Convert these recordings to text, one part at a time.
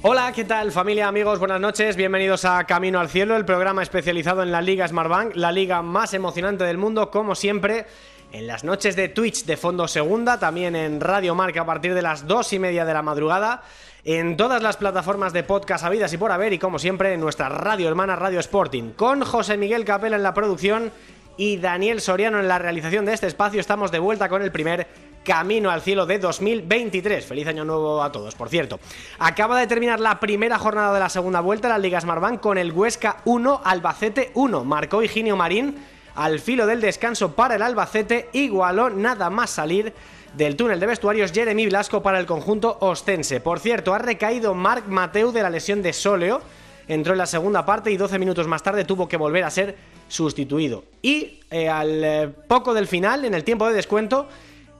Hola, ¿qué tal familia, amigos? Buenas noches, bienvenidos a Camino al Cielo, el programa especializado en la Liga Smartbank, la liga más emocionante del mundo, como siempre, en las noches de Twitch de Fondo Segunda, también en Radio Marca a partir de las dos y media de la madrugada, en todas las plataformas de podcast habidas y por haber, y como siempre, en nuestra radio hermana Radio Sporting, con José Miguel Capela en la producción y Daniel Soriano en la realización de este espacio, estamos de vuelta con el primer Camino al Cielo de 2023. Feliz año nuevo a todos, por cierto. Acaba de terminar la primera jornada de la segunda vuelta de la Liga Smartbank con el Huesca 1, Albacete 1. Marcó Higinio Marín al filo del descanso para el Albacete, igualó nada más salir del túnel de vestuarios Jeremy Blasco para el conjunto ostense. Por cierto, ha recaído Marc Mateu de la lesión de sóleo, entró en la segunda parte y 12 minutos más tarde tuvo que volver a ser sustituido. Y eh, al eh, poco del final, en el tiempo de descuento,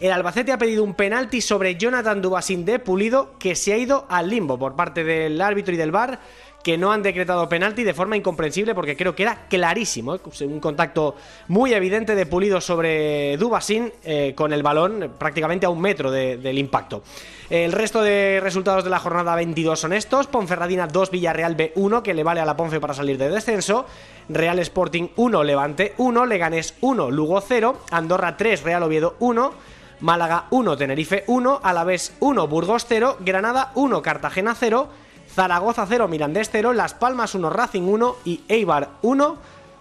el Albacete ha pedido un penalti sobre Jonathan Dubasín de Pulido que se ha ido al limbo por parte del árbitro y del VAR que no han decretado penalti de forma incomprensible porque creo que era clarísimo, ¿eh? un contacto muy evidente de Pulido sobre Dubasín eh, con el balón prácticamente a un metro de, del impacto. El resto de resultados de la jornada 22 son estos, Ponferradina 2, Villarreal B1 que le vale a la Ponfe para salir de descenso, Real Sporting 1, Levante 1, Leganés 1, Lugo 0, Andorra 3, Real Oviedo 1, Málaga 1, Tenerife 1, Alavés 1, Burgos 0, Granada 1, Cartagena 0, Zaragoza 0, Mirandés 0, Las Palmas 1, Racing 1 y Eibar 1,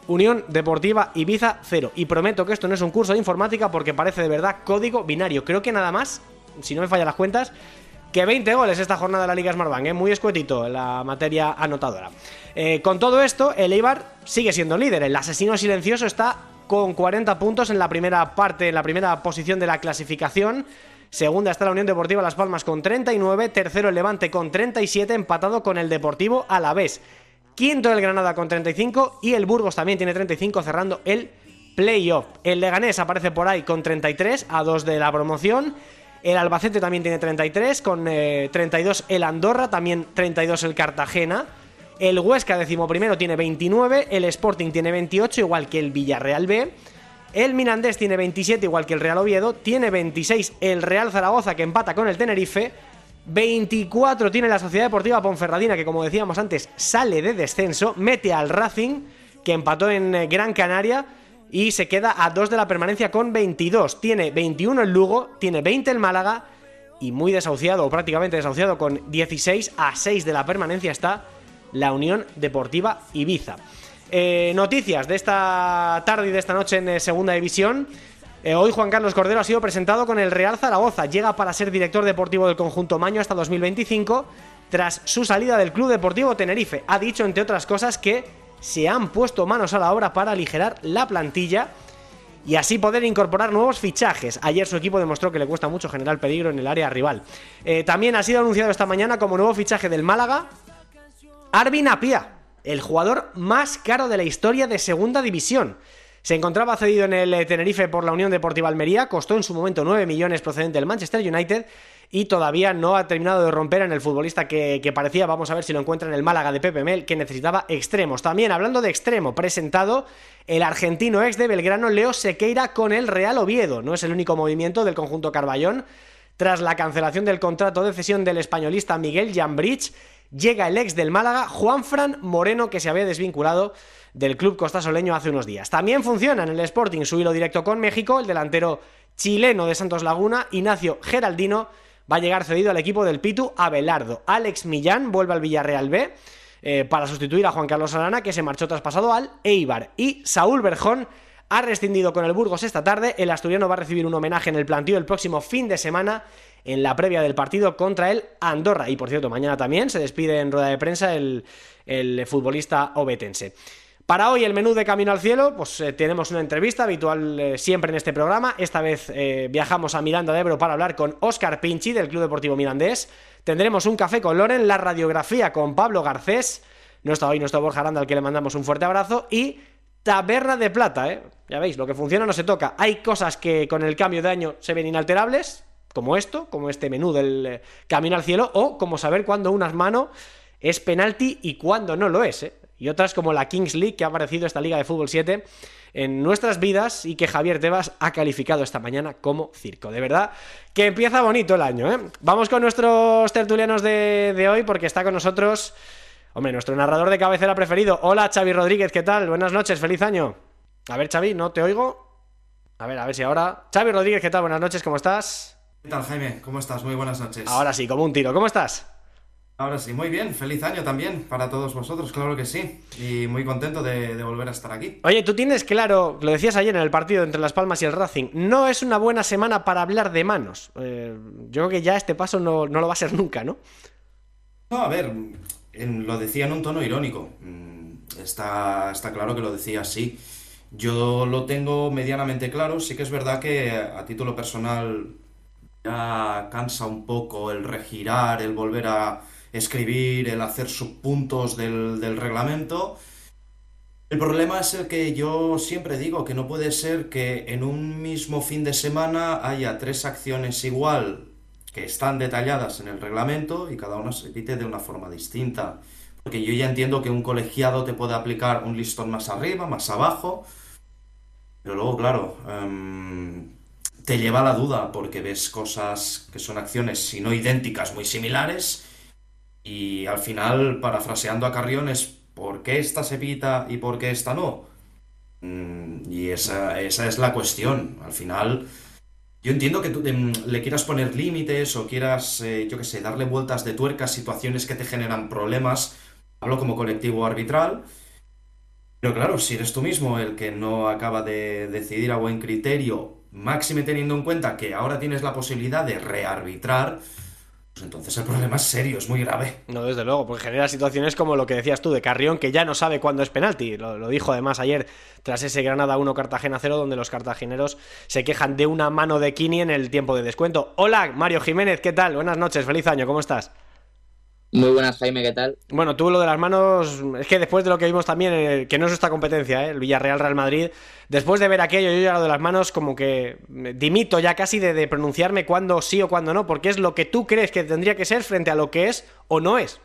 Unión Deportiva Ibiza 0. Y prometo que esto no es un curso de informática porque parece de verdad código binario. Creo que nada más, si no me fallan las cuentas, que 20 goles esta jornada de la Liga Smartbank, ¿eh? muy escuetito la materia anotadora. Eh, con todo esto, el Eibar sigue siendo líder. El asesino silencioso está con 40 puntos en la primera parte, en la primera posición de la clasificación. Segunda está la Unión Deportiva Las Palmas con 39, tercero el Levante con 37, empatado con el Deportivo Alavés. Quinto el Granada con 35 y el Burgos también tiene 35 cerrando el playoff. El Leganés aparece por ahí con 33 a 2 de la promoción. El Albacete también tiene 33 con eh, 32 el Andorra, también 32 el Cartagena. El Huesca decimoprimero tiene 29, el Sporting tiene 28 igual que el Villarreal B. El Mirandés tiene 27, igual que el Real Oviedo. Tiene 26 el Real Zaragoza, que empata con el Tenerife. 24 tiene la Sociedad Deportiva Ponferradina, que como decíamos antes, sale de descenso. Mete al Racing, que empató en Gran Canaria. Y se queda a 2 de la permanencia con 22. Tiene 21 el Lugo, tiene 20 el Málaga. Y muy desahuciado, o prácticamente desahuciado, con 16 a 6 de la permanencia está la Unión Deportiva Ibiza. Eh, noticias de esta tarde y de esta noche en eh, Segunda División. Eh, hoy Juan Carlos Cordero ha sido presentado con el Real Zaragoza. Llega para ser director deportivo del conjunto Maño hasta 2025 tras su salida del Club Deportivo Tenerife. Ha dicho, entre otras cosas, que se han puesto manos a la obra para aligerar la plantilla y así poder incorporar nuevos fichajes. Ayer su equipo demostró que le cuesta mucho generar peligro en el área rival. También ha sido anunciado esta mañana como nuevo fichaje del Málaga, Arvin Apia, el jugador más caro de la historia de Segunda División. Se encontraba cedido en el Tenerife por la Unión Deportiva Almería, costó en su momento 9 millones procedente del Manchester United y todavía no ha terminado de romper en el futbolista que, que, parecía, vamos a ver si lo encuentra en el Málaga de Pepe Mel, que necesitaba extremos. También, hablando de extremo, presentado el argentino ex de Belgrano, Leo Sequeira, con el Real Oviedo. No es el único movimiento del conjunto Carballón. Tras la cancelación del contrato de cesión del españolista Miguel Jambridge, llega el ex del Málaga, Juanfran Moreno, que se había desvinculado del club costasoleño hace unos días. También funciona en el Sporting su hilo directo con México, el delantero chileno de Santos Laguna, Ignacio Geraldino, va a llegar cedido al equipo del Pitu Abelardo. Alex Millán vuelve al Villarreal B eh, para sustituir a Juan Carlos Arana, que se marchó traspasado al Eibar. Y Saúl Berjón ha rescindido con el Burgos esta tarde. El asturiano va a recibir un homenaje en el plantío el próximo fin de semana en la previa del partido contra el Andorra. Y por cierto, mañana también se despide en rueda de prensa el, el futbolista obetense. Para hoy el menú de Camino al Cielo, pues eh, tenemos una entrevista habitual eh, siempre en este programa. Esta vez eh, viajamos a Miranda de Ebro para hablar con Óscar Pinchi del Club Deportivo Mirandés. Tendremos un café con Loren, la radiografía con Pablo Garcés. No está hoy nuestro Borja Aranda, al que le mandamos un fuerte abrazo. Y Taberna de Plata, ¿eh? Ya veis, lo que funciona no se toca. Hay cosas que con el cambio de año se ven inalterables, como esto, como este menú del Camino al Cielo, o como saber cuándo unas manos es penalti y cuándo no lo es, ¿eh? y otras como la Kings League que ha aparecido esta Liga de Fútbol 7 en nuestras vidas y que Javier Tebas ha calificado esta mañana como circo. De verdad que empieza bonito el año. ¿eh? Vamos con nuestros tertulianos de, hoy porque está con nosotros, hombre, nuestro narrador de cabecera preferido. Hola Xavi Rodríguez, ¿qué tal? Buenas noches, feliz año. A ver Xavi, no te oigo. A ver, a ver si ahora... Xavi Rodríguez, ¿qué tal? Buenas noches, ¿cómo estás? ¿Qué tal Jaime? ¿Cómo estás? Muy buenas noches. Ahora sí, como un tiro. ¿Cómo estás? Ahora sí, muy bien, feliz año también para todos vosotros, claro que sí, y muy contento de, volver a estar aquí. Oye, tú tienes claro, lo decías ayer en el partido entre Las Palmas y el Racing, no es una buena semana para hablar de manos. Eh, yo creo que ya este paso no, lo va a ser nunca, ¿no? No, a ver, lo decía en un tono irónico, mm, está, está claro que lo decía así. Yo lo tengo medianamente claro, sí que es verdad que a título personal cansa un poco el regirar, el volver a escribir, el hacer subpuntos del, del reglamento. El problema es el que yo siempre digo, que no puede ser que en un mismo fin de semana haya tres acciones igual que están detalladas en el reglamento y cada una se pite de una forma distinta. Porque yo ya entiendo que un colegiado te puede aplicar un listón más arriba, más abajo, pero luego, claro, em, te lleva a la duda porque ves cosas que son acciones, si no idénticas, muy similares, y al final, parafraseando a Carrión, es ¿por qué esta se pita y por qué esta no? Mm, y esa, es la cuestión. Al final, yo entiendo que tú em, le quieras poner límites o quieras, eh, yo qué sé, darle vueltas de tuerca situaciones que te generan problemas. Hablo como colectivo arbitral. Pero claro, si eres tú mismo el que no acaba de decidir a buen criterio, máxime teniendo en cuenta que ahora tienes la posibilidad de rearbitrar, pues entonces el problema es serio, es muy grave. No, desde luego, porque genera situaciones como lo que decías tú de Carrión, que ya no sabe cuándo es penalti. Lo, dijo además ayer tras ese Granada 1 Cartagena 0, donde los cartageneros se quejan de una mano de Kini en el tiempo de descuento. Hola, Mario Jiménez, ¿qué tal? Buenas noches, feliz año, ¿cómo estás? Muy buenas, Jaime, ¿qué tal? Bueno, tú lo de las manos, es que después de lo que vimos también, eh, que no es esta competencia, ¿eh? el Villarreal-Real Madrid, después de ver aquello, yo ya lo de las manos como que dimito ya casi de, pronunciarme cuándo sí o cuándo no, porque es lo que tú crees que tendría que ser frente a lo que es o no es.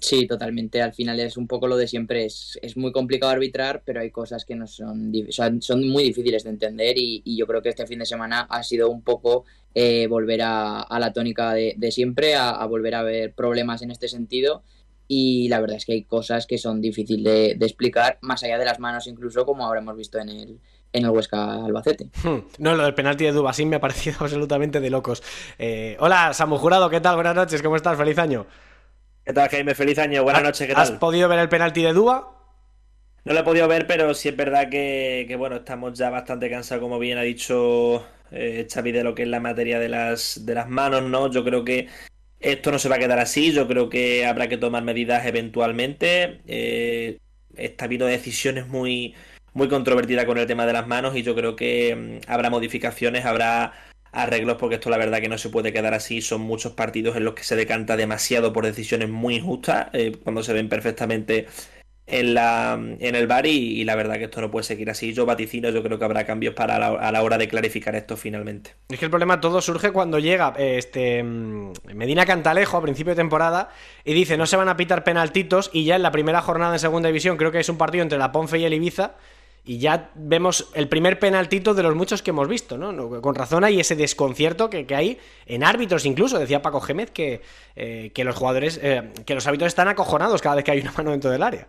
Sí, totalmente. Al final es un poco lo de siempre. Es, es muy complicado arbitrar, pero hay cosas que no son, son muy difíciles de entender y, y, yo creo que este fin de semana ha sido un poco eh, volver a, la tónica de, siempre, a, volver a ver problemas en este sentido. Y la verdad es que hay cosas que son difíciles de, explicar, más allá de las manos, incluso como ahora hemos visto en el, en el Huesca Albacete. Hmm. No, lo del penalti de Dubasín me ha parecido absolutamente de locos. Eh, hola, Samu Jurado, ¿qué tal? Buenas noches, ¿cómo estás? Feliz año. ¿Qué tal, Jaime? Feliz año, buenas noches, ¿qué tal? ¿Has podido ver el penalti de Duba? No lo he podido ver, pero sí es verdad que, que bueno, estamos ya bastante cansados, como bien ha dicho eh, Xavi, de lo que es la materia de las, de las manos, ¿no? Yo creo que esto no se va a quedar así, yo creo que habrá que tomar medidas eventualmente. Eh, está habiendo decisiones muy, muy controvertidas con el tema de las manos y yo creo que mm, habrá modificaciones, habrá arreglos porque esto la verdad que no se puede quedar así. Son muchos partidos en los que se decanta demasiado por decisiones muy injustas, eh, cuando se ven perfectamente en, la, en el bar y, la verdad que esto no puede seguir así. Yo vaticino, yo creo que habrá cambios para a la hora de clarificar esto finalmente. Es que el problema todo surge cuando llega este Medina Cantalejo a principio de temporada y dice no se van a pitar penaltitos y ya en la primera jornada en segunda división creo que es un partido entre la Ponfe y el Ibiza y ya vemos el primer penaltito de los muchos que hemos visto, ¿no? Con razón hay ese desconcierto que, hay en árbitros incluso, decía Paco Gémez que, eh, que los jugadores, eh, que los árbitros están acojonados cada vez que hay una mano dentro del área.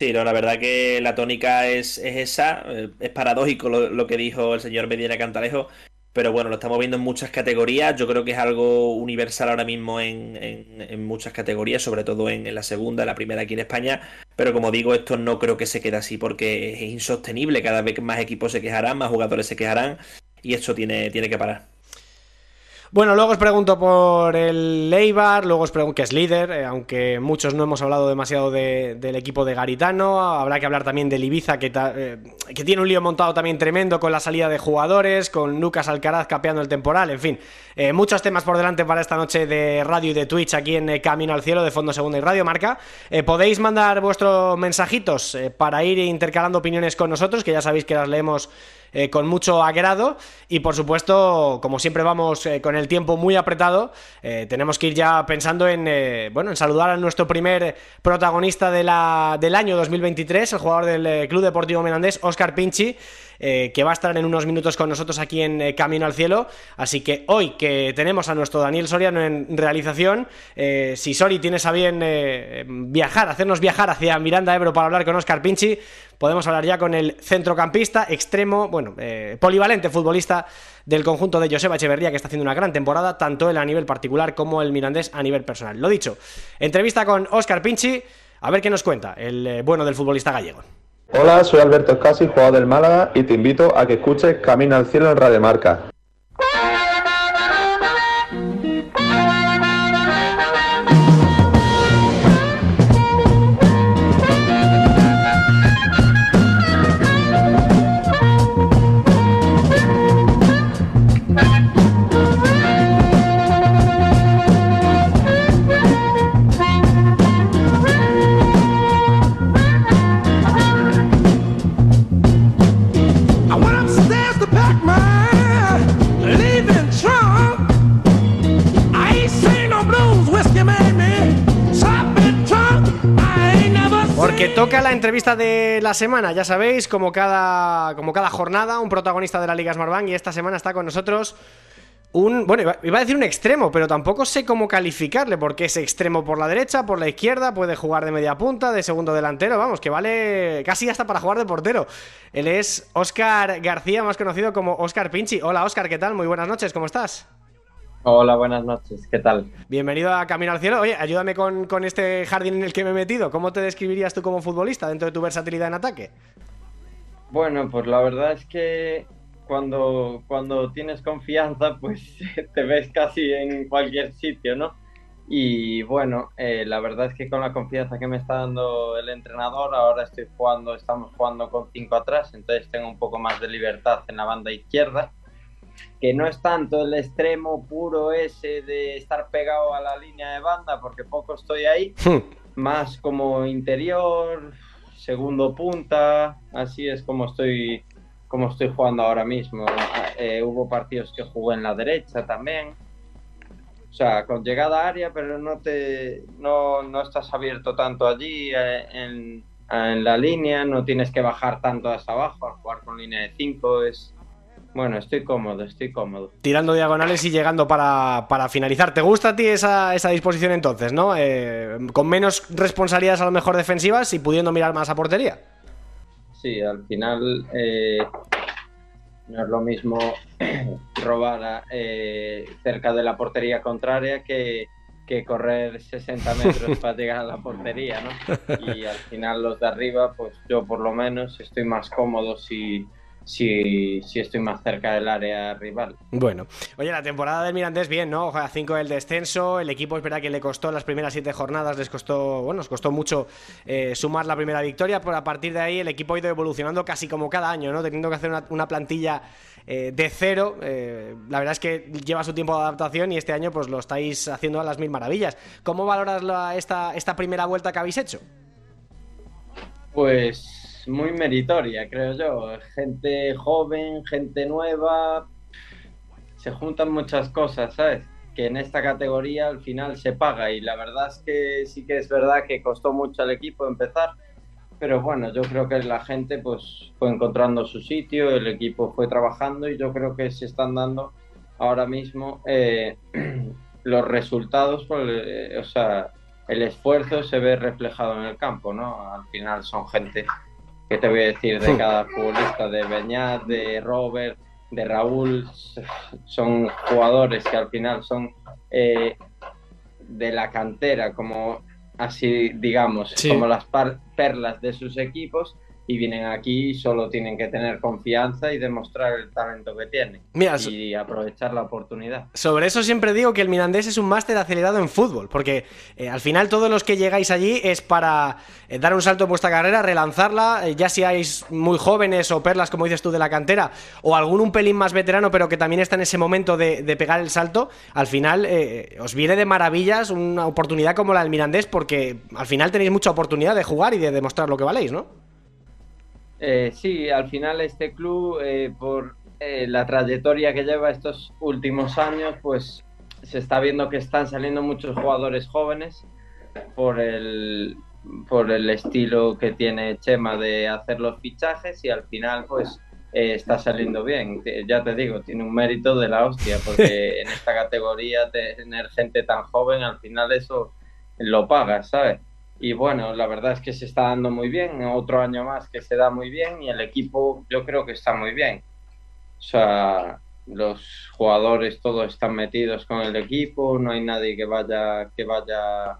Sí, la verdad que la tónica es, esa. Eh, es paradójico lo, que dijo el señor Medina Cantalejo, pero bueno, lo estamos viendo en muchas categorías. Yo creo que es algo universal ahora mismo en, muchas categorías, sobre todo en, la segunda, la primera aquí en España. Pero como digo, esto no creo que se quede así porque es insostenible. Cada vez más equipos se quejarán, más jugadores se quejarán y esto tiene, tiene que parar. Bueno, luego os pregunto por el Leibar, luego os pregunto que es líder, eh, aunque muchos no hemos hablado demasiado del equipo de Garitano. Habrá que hablar también del Ibiza, que, eh, que, tiene un lío montado también tremendo con la salida de jugadores, con Lucas Alcaraz capeando el temporal, en fin. Eh, muchos temas por delante para esta noche de radio y de Twitch aquí en Camino al Cielo de Fondo Segunda y Radio Marca. podéis mandar vuestros mensajitos para ir intercalando opiniones con nosotros, que ya sabéis que las leemos eh, con mucho agrado y por supuesto, como siempre vamos eh, con el tiempo muy apretado, eh, tenemos que ir ya pensando en, bueno, en saludar a nuestro primer protagonista de la, del año 2023, el jugador del Club Deportivo Menandés, Oscar Pinchi. Que va a estar en unos minutos con nosotros aquí en Camino al Cielo. Así que hoy que tenemos a nuestro Daniel Soriano en realización, si Sori tienes a bien viajar, hacernos viajar hacia Miranda Ebro para hablar con Oscar Pinchi, podemos hablar ya con el centrocampista, extremo, bueno, eh, polivalente futbolista del conjunto de Joseba Echeverría, que está haciendo una gran temporada, tanto él a nivel particular como el mirandés a nivel personal. Lo dicho, entrevista con Óscar Pinchi, a ver qué nos cuenta el eh, bueno del futbolista gallego. Hola, soy Alberto Escasi, jugador del Málaga, y te invito a que escuches Camino al Cielo en Radio Que toca la entrevista de la semana, ya sabéis, como cada, como cada jornada, un protagonista de la Liga Smartbank y esta semana está con nosotros un, bueno, iba a decir un extremo, pero tampoco sé cómo calificarle, porque es extremo por la derecha, por la izquierda, puede jugar de media punta, de segundo delantero, vamos, que vale casi hasta para jugar de portero. Él es Óscar García, más conocido como Óscar Pinchi. Hola Óscar, ¿qué tal? Muy buenas noches, ¿cómo estás? Hola, buenas noches, ¿qué tal? Bienvenido a Camino al Cielo. Oye, ayúdame con, este jardín en el que me he metido. ¿Cómo te describirías tú como futbolista dentro de tu versatilidad en ataque? Bueno, pues la verdad es que cuando, cuando tienes confianza, pues te ves casi en cualquier sitio, ¿no? Y bueno, eh, la verdad es que con la confianza que me está dando el entrenador, ahora estoy jugando, estamos jugando con cinco atrás, entonces tengo un poco más de libertad en la banda izquierda que no es tanto el extremo puro ese de estar pegado a la línea de banda, porque poco estoy ahí, hmm. más como interior, segundo punta, así es como estoy, como estoy jugando ahora mismo. Eh, hubo partidos que jugué en la derecha también. O sea, con llegada a área, pero no te no, no estás abierto tanto allí eh, en, en, la línea, no tienes que bajar tanto hasta abajo, al jugar con línea de 5 es, bueno, estoy cómodo, estoy cómodo. Tirando diagonales y llegando para, finalizar. ¿Te gusta a ti esa, esa disposición entonces, no? Eh, con menos responsabilidades a lo mejor defensivas y pudiendo mirar más a portería. Sí, al final eh, no es lo mismo robar eh, cerca de la portería contraria que, que correr 60 metros para llegar a la portería, ¿no? Y al final los de arriba, pues yo por lo menos estoy más cómodo si si, si estoy más cerca del área rival. Bueno, oye, la temporada del Mirandés bien, ¿no? A 5 del descenso, el equipo es verdad que le costó las primeras 7 jornadas, les costó, bueno, nos costó mucho eh, sumar la primera victoria, pero a partir de ahí el equipo ha ido evolucionando casi como cada año, ¿no? Teniendo que hacer una, plantilla eh, de cero, eh, la verdad es que lleva su tiempo de adaptación y este año pues lo estáis haciendo a las mil maravillas. ¿Cómo valoras esta, esta primera vuelta que habéis hecho? Pues muy meritoria, creo yo. Gente joven, gente nueva, se juntan muchas cosas, ¿sabes? Que en esta categoría al final se paga y la verdad es que sí que es verdad que costó mucho al equipo empezar, pero bueno, yo creo que la gente pues fue encontrando su sitio, el equipo fue trabajando y yo creo que se están dando ahora mismo eh, los resultados, eh, o sea, el esfuerzo se ve reflejado en el campo, ¿no? Al final son gente ¿Qué te voy a decir de cada futbolista? De Beñat, de Robert, de Raúl. Son jugadores que al final son eh, de la cantera, como así digamos, como las perlas de sus equipos. Y vienen aquí y solo tienen que tener confianza y demostrar el talento que tienen y aprovechar la oportunidad. Sobre eso siempre digo que el Mirandés es un máster acelerado en fútbol, porque eh, al final todos los que llegáis allí es para eh, dar un salto en vuestra carrera, relanzarla, eh, ya seáis muy jóvenes o perlas, como dices tú, de la cantera, o algún un pelín más veterano, pero que también está en ese momento de, de pegar el salto, al final os viene de maravillas una oportunidad como la del Mirandés, porque al final tenéis mucha oportunidad de jugar y de demostrar lo que valéis, ¿no? Eh, sí, al final este club, eh, por eh, la trayectoria que lleva estos últimos años, pues se está viendo que están saliendo muchos jugadores jóvenes por el, por el estilo que tiene Chema de hacer los fichajes y al final pues está saliendo bien. Ya te digo, tiene un mérito de la hostia porque en esta categoría tener gente tan joven al final eso lo pagas, ¿sabes? Y bueno, la verdad es que se está dando muy bien, otro año más que se da muy bien y el equipo yo creo que está muy bien. O sea, los jugadores todos están metidos con el equipo, no hay nadie que vaya que vaya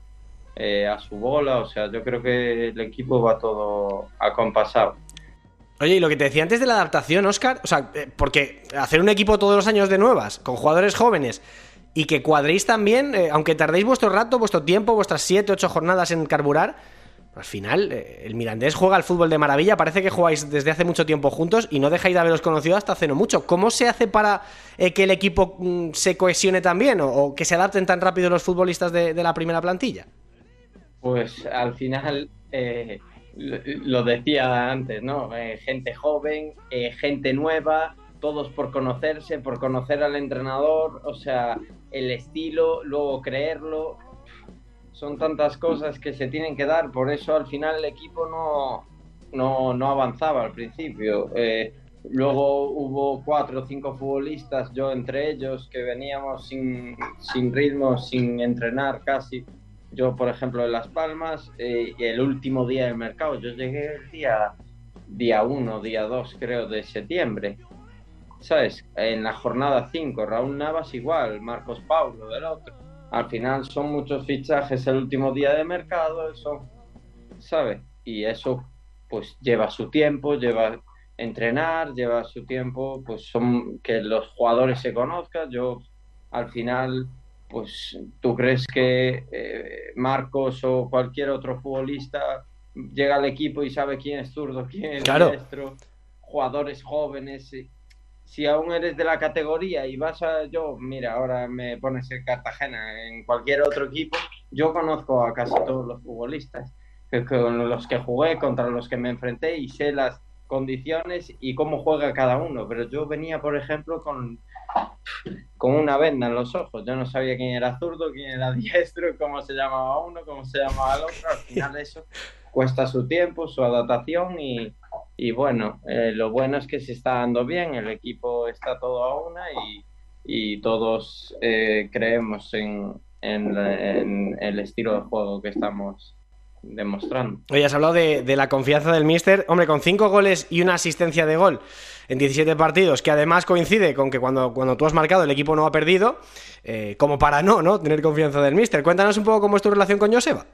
eh, a su bola, o sea, yo creo que el equipo va todo acompasado. Oye, y lo que te decía antes de la adaptación, Oscar, o sea, eh, porque hacer un equipo todos los años de nuevas, con jugadores jóvenes, y que cuadréis también, eh, aunque tardéis vuestro rato, vuestro tiempo, vuestras 7, 8 jornadas en carburar, al final eh, el Mirandés juega al fútbol de maravilla, parece que jugáis desde hace mucho tiempo juntos y no dejáis de haberos conocido hasta hace no mucho. ¿Cómo se hace para eh, que el equipo mm, se cohesione también o, que se adapten tan rápido los futbolistas de, la primera plantilla? Pues al final, lo decía antes, ¿no? gente joven, gente nueva, todos por conocerse, por conocer al entrenador, o sea, el estilo, luego creerlo. Son tantas cosas que se tienen que dar, por eso al final el equipo no, no, avanzaba al principio. Eh, luego hubo cuatro o cinco futbolistas, yo entre ellos, que veníamos sin, sin ritmo, sin entrenar casi. Yo, por ejemplo, en Las Palmas, eh, el último día del mercado, yo llegué el día día 1, día 2 creo de septiembre ¿sabes? En la jornada 5, Raúl Navas igual, Marcos Paulo del otro. Al final son muchos fichajes el último día de mercado, eso, ¿sabes? Y eso pues lleva su tiempo, lleva entrenar, lleva su tiempo, pues son que los jugadores se conozcan. Yo al final, pues tú crees que eh, Marcos o cualquier otro futbolista llega al equipo y sabe quién es zurdo, quién es claro. jugadores jóvenes si aún eres de la categoría y vas a yo, mira, ahora me pones en Cartagena, en cualquier otro equipo, yo conozco a casi todos los futbolistas con los que jugué, contra los que me enfrenté y sé las condiciones y cómo juega cada uno. Pero yo venía, por ejemplo, con, con una venda en los ojos. Yo no sabía quién era zurdo, quién era diestro, cómo se llamaba uno, cómo se llamaba el otro. Al final eso cuesta su tiempo, su adaptación y, y bueno, eh, lo bueno es que se está dando bien, el equipo está todo a una y, todos eh, creemos en, el estilo de juego que estamos demostrando. Oye, has hablado de, la confianza del Mister. Hombre, con cinco goles y una asistencia de gol en 17 partidos, que además coincide con que cuando, cuando tú has marcado el equipo no ha perdido, eh, como para no, ¿no? Tener confianza del Mister. Cuéntanos un poco cómo es tu relación con Joseba.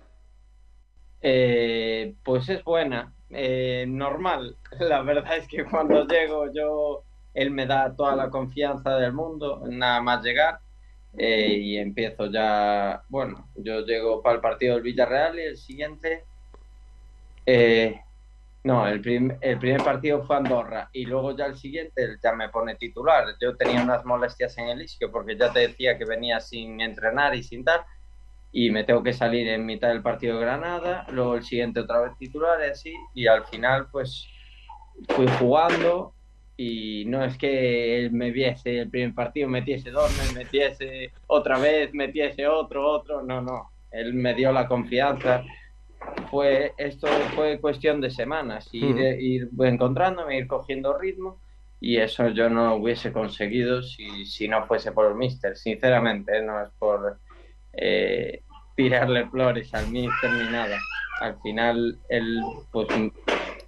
pues es buena. Eh, normal. La verdad es que cuando llego yo, él me da toda la confianza del mundo, nada más llegar. Eh, y empiezo ya, bueno, yo llego para el partido del Villarreal y el siguiente, eh, no, el, el, primer partido fue Andorra y luego ya el siguiente ya me pone titular. Yo tenía unas molestias en el isquio porque ya te decía que venía sin entrenar y sin tal y me tengo que salir en mitad del partido de Granada, luego el siguiente otra vez titular y así, y al final pues fui jugando y no es que él me viese el primer partido, metiese dos, me metiese otra vez, metiese otro, otro, no, no, él me dio la confianza. Fue, esto fue cuestión de semanas, ir, ir encontrándome, ir cogiendo ritmo y eso yo no hubiese conseguido si, si no fuese por el Mister, sinceramente, ¿eh? no es por eh, tirarle flores al míster ni nada. Al final, él, pues,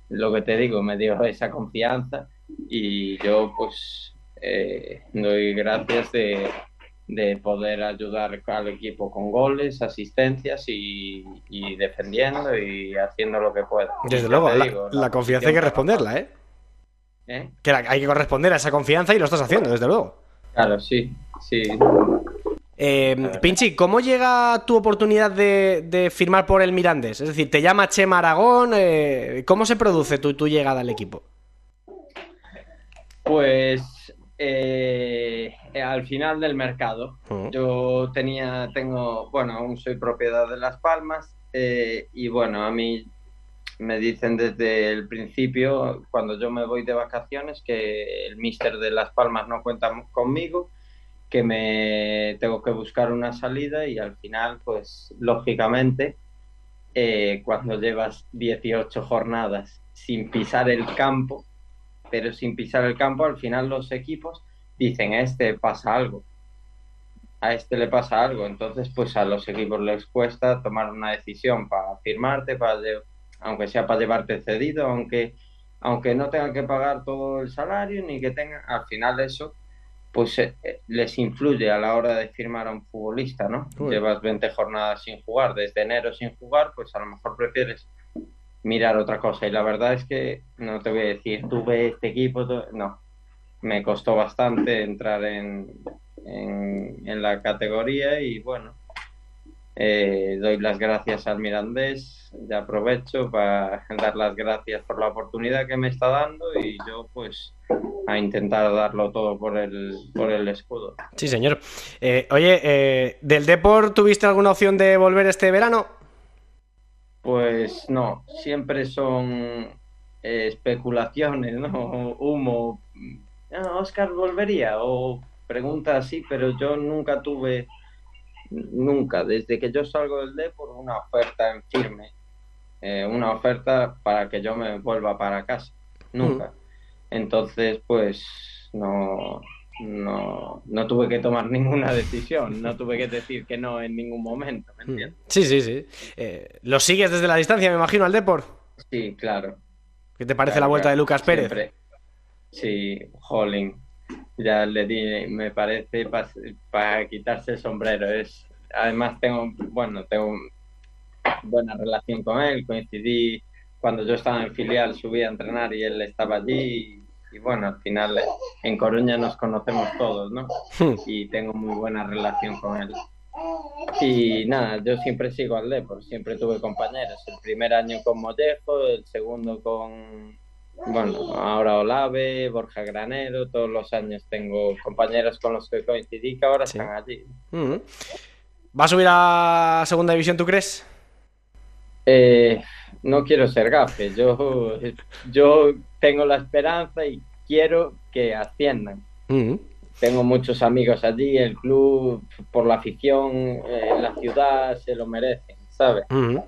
lo que te digo, me dio esa confianza y yo, pues, eh, doy gracias de, de poder ayudar al equipo con goles, asistencias y, y defendiendo y haciendo lo que pueda. Desde luego, la, digo, la confianza hay que responderla, ¿eh? ¿Eh? Que la- hay que corresponder a esa confianza y lo estás haciendo, desde luego. Claro, sí, sí. Eh, Pinchi, ¿cómo llega tu oportunidad de, de firmar por el Mirandés? Es decir, ¿te llama Chema Aragón? Eh, ¿Cómo se produce tu, tu llegada al equipo? Pues eh, al final del mercado, yo tenía, tengo, bueno, aún soy propiedad de Las Palmas eh, y bueno, a mí me dicen desde el principio, cuando yo me voy de vacaciones, que el mister de Las Palmas no cuenta conmigo, que me tengo que buscar una salida y al final, pues lógicamente, eh, cuando llevas 18 jornadas sin pisar el campo, pero sin pisar el campo, al final los equipos dicen, este pasa algo, a este le pasa algo, entonces pues a los equipos les cuesta tomar una decisión para firmarte, para aunque sea para llevarte cedido, aunque, aunque no tengan que pagar todo el salario, ni que tengan, al final eso pues eh, eh, les influye a la hora de firmar a un futbolista, ¿no? Uy. Llevas 20 jornadas sin jugar, desde enero sin jugar, pues a lo mejor prefieres mirar otra cosa. Y la verdad es que no te voy a decir, tuve este equipo, no. Me costó bastante entrar en, en, en la categoría y bueno, eh, doy las gracias al Mirandés. Ya aprovecho para dar las gracias por la oportunidad que me está dando y yo pues a intentar darlo todo por el, por el escudo. Sí, señor. Eh, oye, eh, ¿del Deport tuviste alguna opción de volver este verano? Pues no, siempre son eh, especulaciones, ¿no? Humo. Ah, Oscar volvería o preguntas así, pero yo nunca tuve, nunca, desde que yo salgo del Depor, una oferta en firme, eh, una oferta para que yo me vuelva para casa, nunca. Entonces, pues no, no, no tuve que tomar ninguna decisión, no tuve que decir que no en ningún momento, ¿me entiendes? Sí, sí, sí. Eh, ¿Lo sigues desde la distancia, me imagino, al Deport? Sí, claro. ¿Qué te parece Claro, la vuelta claro, de Lucas Pérez? siempre. Sí, Holling. Ya le di, me parece, para quitarse el sombrero. Es, además tengo, bueno, tengo buena relación con él. Coincidí cuando yo estaba en filial, subí a entrenar y él estaba allí. Y, y bueno, al final en Coruña nos conocemos todos, ¿no? Hmm. Y tengo muy buena relación con él. Y nada, yo siempre sigo al Depor, siempre tuve compañeros. El primer año con Mollejo, el segundo con, bueno, ahora Olave, Borja Granero, todos los años tengo compañeros con los que coincidí que ahora Sí. están allí. Mm. ¿Va a subir a segunda división, tú crees? Eh, no quiero ser gafe, yo, yo tengo la esperanza y quiero que asciendan. Mm. Tengo muchos amigos allí, el club, por la afición, eh, la ciudad, se lo merecen, ¿sabes? Mm.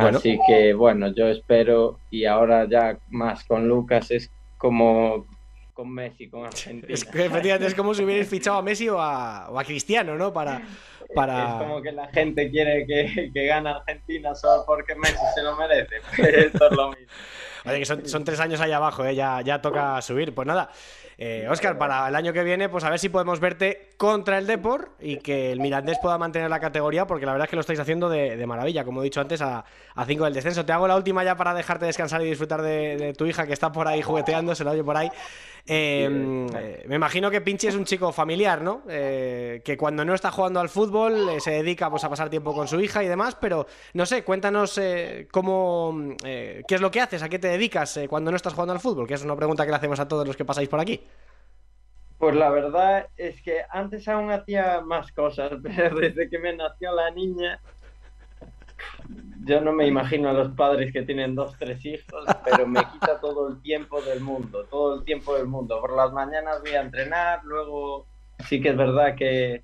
Bueno. Así que bueno, yo espero y ahora ya más con Lucas es como con Messi, con Argentina. Es que efectivamente es como si hubierais fichado a Messi o a, o a Cristiano, ¿no? Para, para... Es como que la gente quiere que, que gane Argentina solo porque Messi se lo merece. Esto es lo mismo. Oye, que son, son tres años ahí abajo, ¿eh? ya, ya toca subir. Pues nada, eh, Oscar, para el año que viene, pues a ver si podemos verte contra el Depor y que el Mirandés pueda mantener la categoría, porque la verdad es que lo estáis haciendo de, maravilla, como he dicho antes, a, a cinco del descenso. Te hago la última ya para dejarte descansar y disfrutar de, de tu hija que está por ahí jugueteando, se la oye por ahí. Eh, eh, me imagino que Pinchi es un chico familiar, ¿no? Eh, que cuando no está jugando al fútbol eh, se dedica pues, a pasar tiempo con su hija y demás, pero no sé, cuéntanos eh, cómo, eh, qué es lo que haces, a qué te dedicas eh, cuando no estás jugando al fútbol, que es una pregunta que le hacemos a todos los que pasáis por aquí. Pues la verdad es que antes aún hacía más cosas, pero desde que me nació la niña, yo no me imagino a los padres que tienen dos, tres hijos, pero me quita todo el tiempo del mundo, todo el tiempo del mundo. Por las mañanas voy a entrenar, luego sí que es verdad que,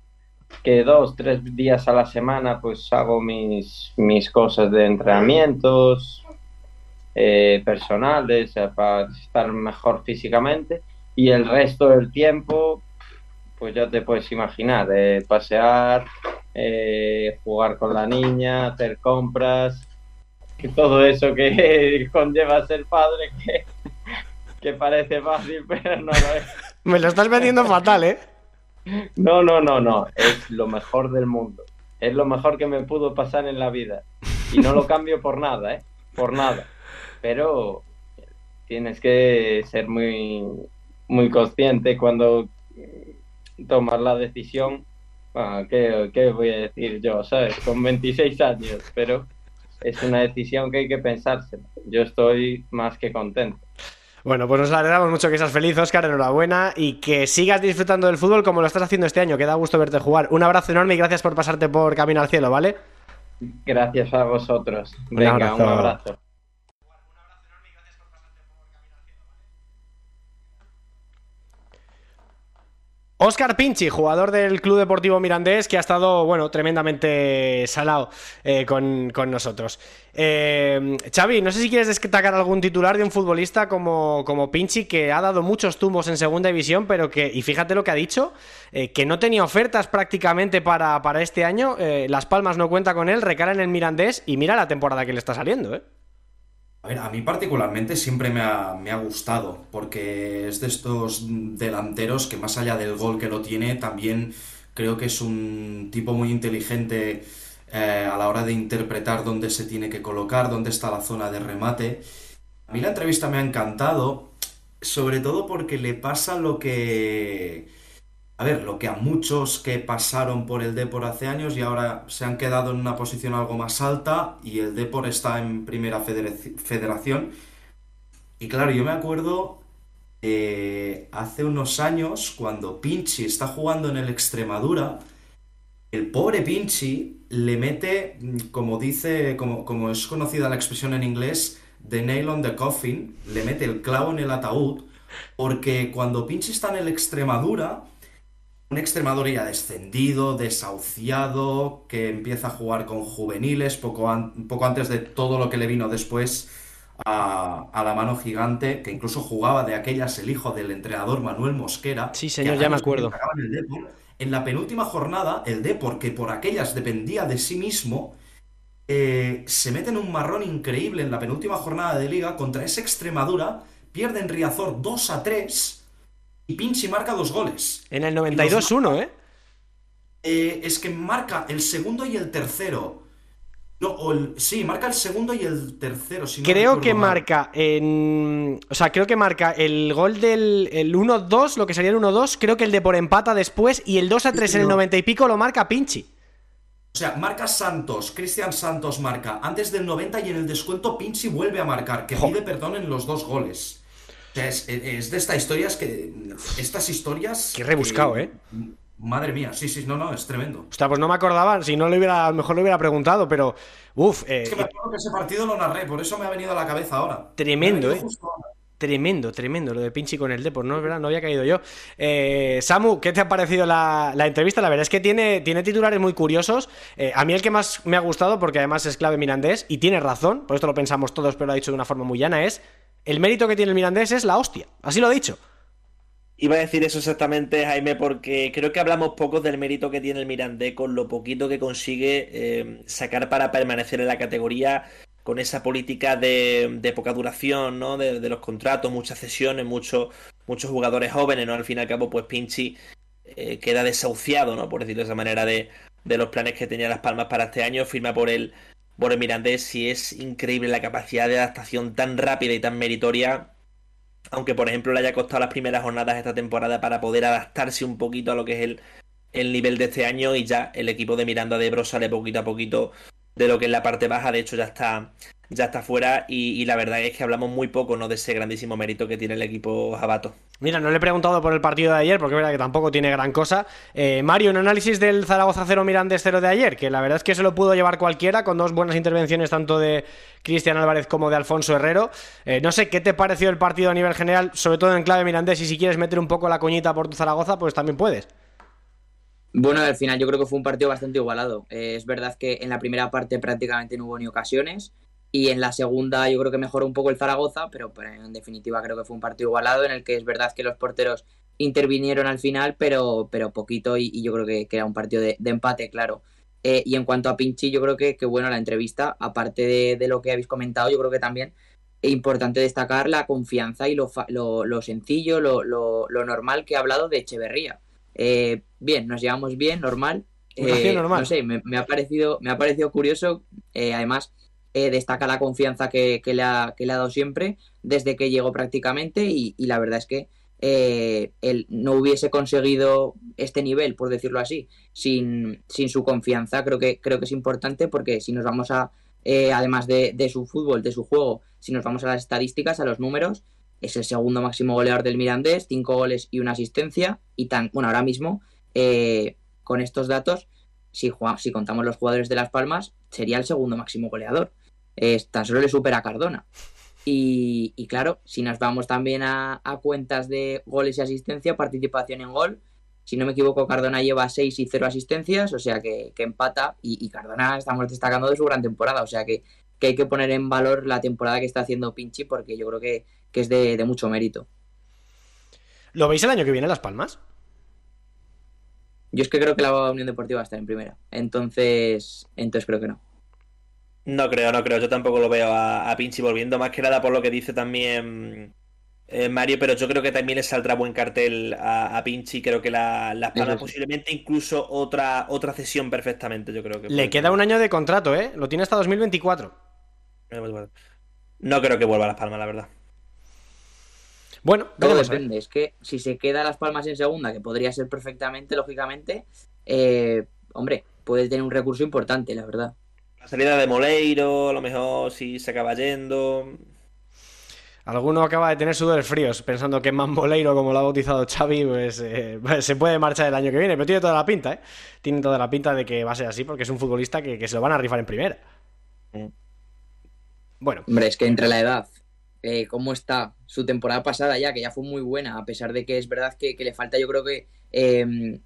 que dos, tres días a la semana pues hago mis, mis cosas de entrenamientos eh, personales eh, para estar mejor físicamente y el resto del tiempo pues ya te puedes imaginar, eh, pasear, eh, jugar con la niña, hacer compras, que todo eso que conlleva ser padre, que, que parece fácil, pero no lo es. Me lo estás vendiendo fatal, ¿eh? No, no, no, no. Es lo mejor del mundo. Es lo mejor que me pudo pasar en la vida. Y no lo cambio por nada, ¿eh? Por nada. Pero tienes que ser muy, muy consciente cuando tomas la decisión. Bueno, ¿qué, ¿qué, voy a decir yo? ¿Sabes? Con 26 años, pero es una decisión que hay que pensársela. Yo estoy más que contento. Bueno, pues nos alegramos mucho que seas feliz, Oscar, enhorabuena y que sigas disfrutando del fútbol como lo estás haciendo este año, que da gusto verte jugar. Un abrazo enorme y gracias por pasarte por Camino al Cielo, ¿vale? Gracias a vosotros. Venga, un abrazo. Oscar Pinchi, jugador del Club Deportivo Mirandés, que ha estado, bueno, tremendamente salado eh, con, nosotros. Eh, Xavi, no sé si quieres destacar algún titular de un futbolista como, como Pinchi, que ha dado muchos tumbos en segunda división, pero que, y fíjate lo que ha dicho, eh, que no tenía ofertas prácticamente para, para este año, eh, Las Palmas no cuenta con él, recara en el Mirandés y mira la temporada que le está saliendo, ¿eh? A ver, a mí particularmente siempre me ha, me ha, gustado, porque es de estos delanteros que más allá del gol que lo tiene, también creo que es un tipo muy inteligente eh, a la hora de interpretar dónde se tiene que colocar, dónde está la zona de remate. A mí la entrevista me ha encantado, sobre todo porque le pasa lo que a ver, lo que a muchos que pasaron por el Depor hace años y ahora se han quedado en una posición algo más alta y el Depor está en primera federación. Y claro, yo me acuerdo eh, hace unos años cuando Pinchi está jugando en el Extremadura, el pobre Pinchi le mete, como dice, como, como es conocida la expresión en inglés, the nail on the coffin, le mete el clavo en el ataúd, porque cuando Pinchi está en el Extremadura, un extremador ya descendido, desahuciado, que empieza a jugar con juveniles, poco, poco antes de todo lo que le vino después a, la mano gigante, que incluso jugaba de aquellas el hijo del entrenador Manuel Mosquera. Sí, señor, ya me acuerdo. En, la penúltima jornada, el Depor, que por aquellas dependía de sí mismo, eh, se mete en un marrón increíble en la penúltima jornada de liga contra esa Extremadura, pierde en Riazor 2 a 3 y Pinchi marca dos goles. En el 92-1, ¿eh? ¿eh? Es que marca el segundo y el tercero. No, sí, marca el segundo y el tercero. creo que marca en. O sea, creo que marca el gol del 1-2, lo que sería el 1-2. Creo que el de por empata después. Y el 2-3 en el 90 y pico lo marca Pinchi. O sea, marca Santos, Cristian Santos marca antes del 90 y en el descuento Pinchi vuelve a marcar, que pide perdón en los dos goles es, de estas historias que. Estas historias. Qué rebuscado, ¿eh? Madre mía, sí, sí, no, no, es tremendo. Hostia, pues no me acordaba, si no le hubiera, a lo mejor lo hubiera preguntado, pero. Uf. Eh, es que me acuerdo que ese partido lo narré, por eso me ha venido a la cabeza ahora. Tremendo, ¿eh? Tremendo, tremendo lo de Pinchi con el Depor, ¿no? Es verdad, no había caído yo. Eh, Samu, ¿qué te ha parecido la, entrevista? La verdad es que tiene, tiene titulares muy curiosos. Eh, a mí el que más me ha gustado, porque además es clave mirandés, y tiene razón, por esto lo pensamos todos, pero lo ha dicho de una forma muy llana, es el mérito que tiene el Mirandés es la hostia. Así lo he dicho. Iba a decir eso exactamente, Jaime, porque creo que hablamos poco del mérito que tiene el Mirandés con lo poquito que consigue eh, sacar para permanecer en la categoría con esa política de, poca duración, ¿no? De, los contratos, muchas cesiones, muchos muchos jugadores jóvenes, ¿no? Al fin y al cabo, pues Pinchi eh, queda desahuciado, ¿no? Por decirlo de esa manera, de, de los planes que tenía Las Palmas para este año, firma por él bueno, Mirandés sí es increíble la capacidad de adaptación tan rápida y tan meritoria. Aunque, por ejemplo, le haya costado las primeras jornadas esta temporada para poder adaptarse un poquito a lo que es el, el nivel de este año. Y ya el equipo de Miranda de Ebro sale poquito a poquito de lo que es la parte baja. De hecho, ya está, ya está fuera. Y, la verdad es que hablamos muy poco ¿no? de ese grandísimo mérito que tiene el equipo Jabato. Mira, no le he preguntado por el partido de ayer, porque es verdad que tampoco tiene gran cosa. Eh, Mario, un análisis del Zaragoza 0 Mirandés 0 de ayer, que la verdad es que se lo pudo llevar cualquiera, con dos buenas intervenciones tanto de Cristian Álvarez como de Alfonso Herrero. Eh, no sé qué te pareció el partido a nivel general, sobre todo en clave Mirandés, y si quieres meter un poco la coñita por tu Zaragoza, pues también puedes. Bueno, al final yo creo que fue un partido bastante igualado. Eh, es verdad que en la primera parte prácticamente no hubo ni ocasiones y en la segunda yo creo que mejoró un poco el Zaragoza, pero, en definitiva creo que fue un partido igualado en el que es verdad que los porteros intervinieron al final, pero, pero poquito y, yo creo que, era un partido de, empate, claro. Eh, y en cuanto a Pinchi, yo creo que, que bueno, la entrevista, aparte de, lo que habéis comentado, yo creo que también es importante destacar la confianza y lo, lo, sencillo, lo, lo, normal que ha hablado de Echeverría. Eh, bien, nos llevamos bien, normal. Eh, normal. No sé, me, ha parecido, me ha parecido curioso. Eh, destaca la confianza que, le ha, que, le ha, dado siempre desde que llegó prácticamente y, la verdad es que él no hubiese conseguido este nivel, por decirlo así, sin, sin su confianza. Creo que, creo que es importante porque si nos vamos a, además de, de, su fútbol, de su juego, si nos vamos a las estadísticas, a los números, es el segundo máximo goleador del Mirandés, cinco goles y una asistencia. Y tan, bueno, ahora mismo, eh, con estos datos, si, si contamos los jugadores de Las Palmas, sería el segundo máximo goleador. tan solo le supera a Cardona. Y, claro, si nos vamos también a, cuentas de goles y asistencia, participación en gol, si no me equivoco, Cardona lleva 6 y 0 asistencias, o sea que, empata. Y, Cardona estamos destacando de su gran temporada, o sea que que hay que poner en valor la temporada que está haciendo Pinchi porque yo creo que, es de, mucho mérito. ¿Lo veis el año que viene Las Palmas? Yo es que creo que la Unión Deportiva va a estar en primera. Entonces, entonces creo que no. No creo, no creo. Yo tampoco lo veo a, Pinchi volviendo, más que nada por lo que dice también eh, Mario, pero yo creo que también le saldrá buen cartel a, Pinchi. Creo que la, Las Palmas posiblemente incluso otra, otra cesión perfectamente, yo creo que. Le queda un año de contrato, ¿eh? Lo tiene hasta 2024. No creo que vuelva a Las Palmas, la verdad. Bueno, todo depende. Es que si se queda Las Palmas en segunda, que podría ser perfectamente, lógicamente, eh, hombre, puede tener un recurso importante, la verdad. La salida de Moleiro, a lo mejor si se acaba yendo. Alguno acaba de tener sudores fríos pensando que Mamboleiro, como lo ha bautizado Xavi, pues, eh, se puede marchar el año que viene. Pero tiene toda la pinta, ¿eh? Tiene toda la pinta de que va a ser así porque es un futbolista que, que se lo van a rifar en primera. Mm. Bueno. Hombre, es que entre la edad, eh, cómo está su temporada pasada ya, que ya fue muy buena, a pesar de que es verdad que, le falta, yo creo que em,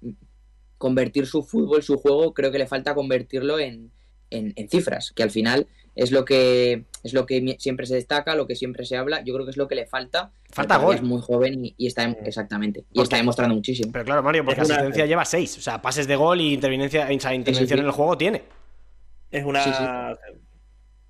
convertir su fútbol, su juego, creo que le falta convertirlo en, cifras, que al final es lo que es lo que siempre se destaca, lo que siempre se habla. Yo creo que es lo que le falta. Falta gol. Es muy joven y, está exactamente y está demostrando muchísimo. Pero claro, Mario, porque la asistencia lleva seis, o sea, pases de gol y intervención, intervención en el juego tiene. Es una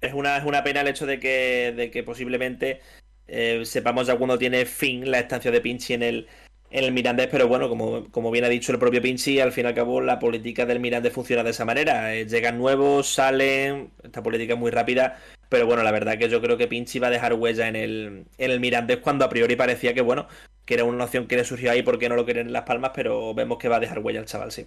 es una, es una pena el hecho de que, de que posiblemente eh, sepamos ya cuando tiene fin la estancia de Pinchi en el, en el Mirandés, pero bueno, como, como bien ha dicho el propio Pinchi, al fin y al cabo la política del Mirandés funciona de esa manera. Eh, llegan nuevos, salen, esta política es muy rápida, pero bueno, la verdad que yo creo que Pinchi va a dejar huella en el, en el Mirandés cuando a priori parecía que bueno, que era una opción que le surgió ahí porque no lo quieren en Las Palmas, pero vemos que va a dejar huella el chaval, sí.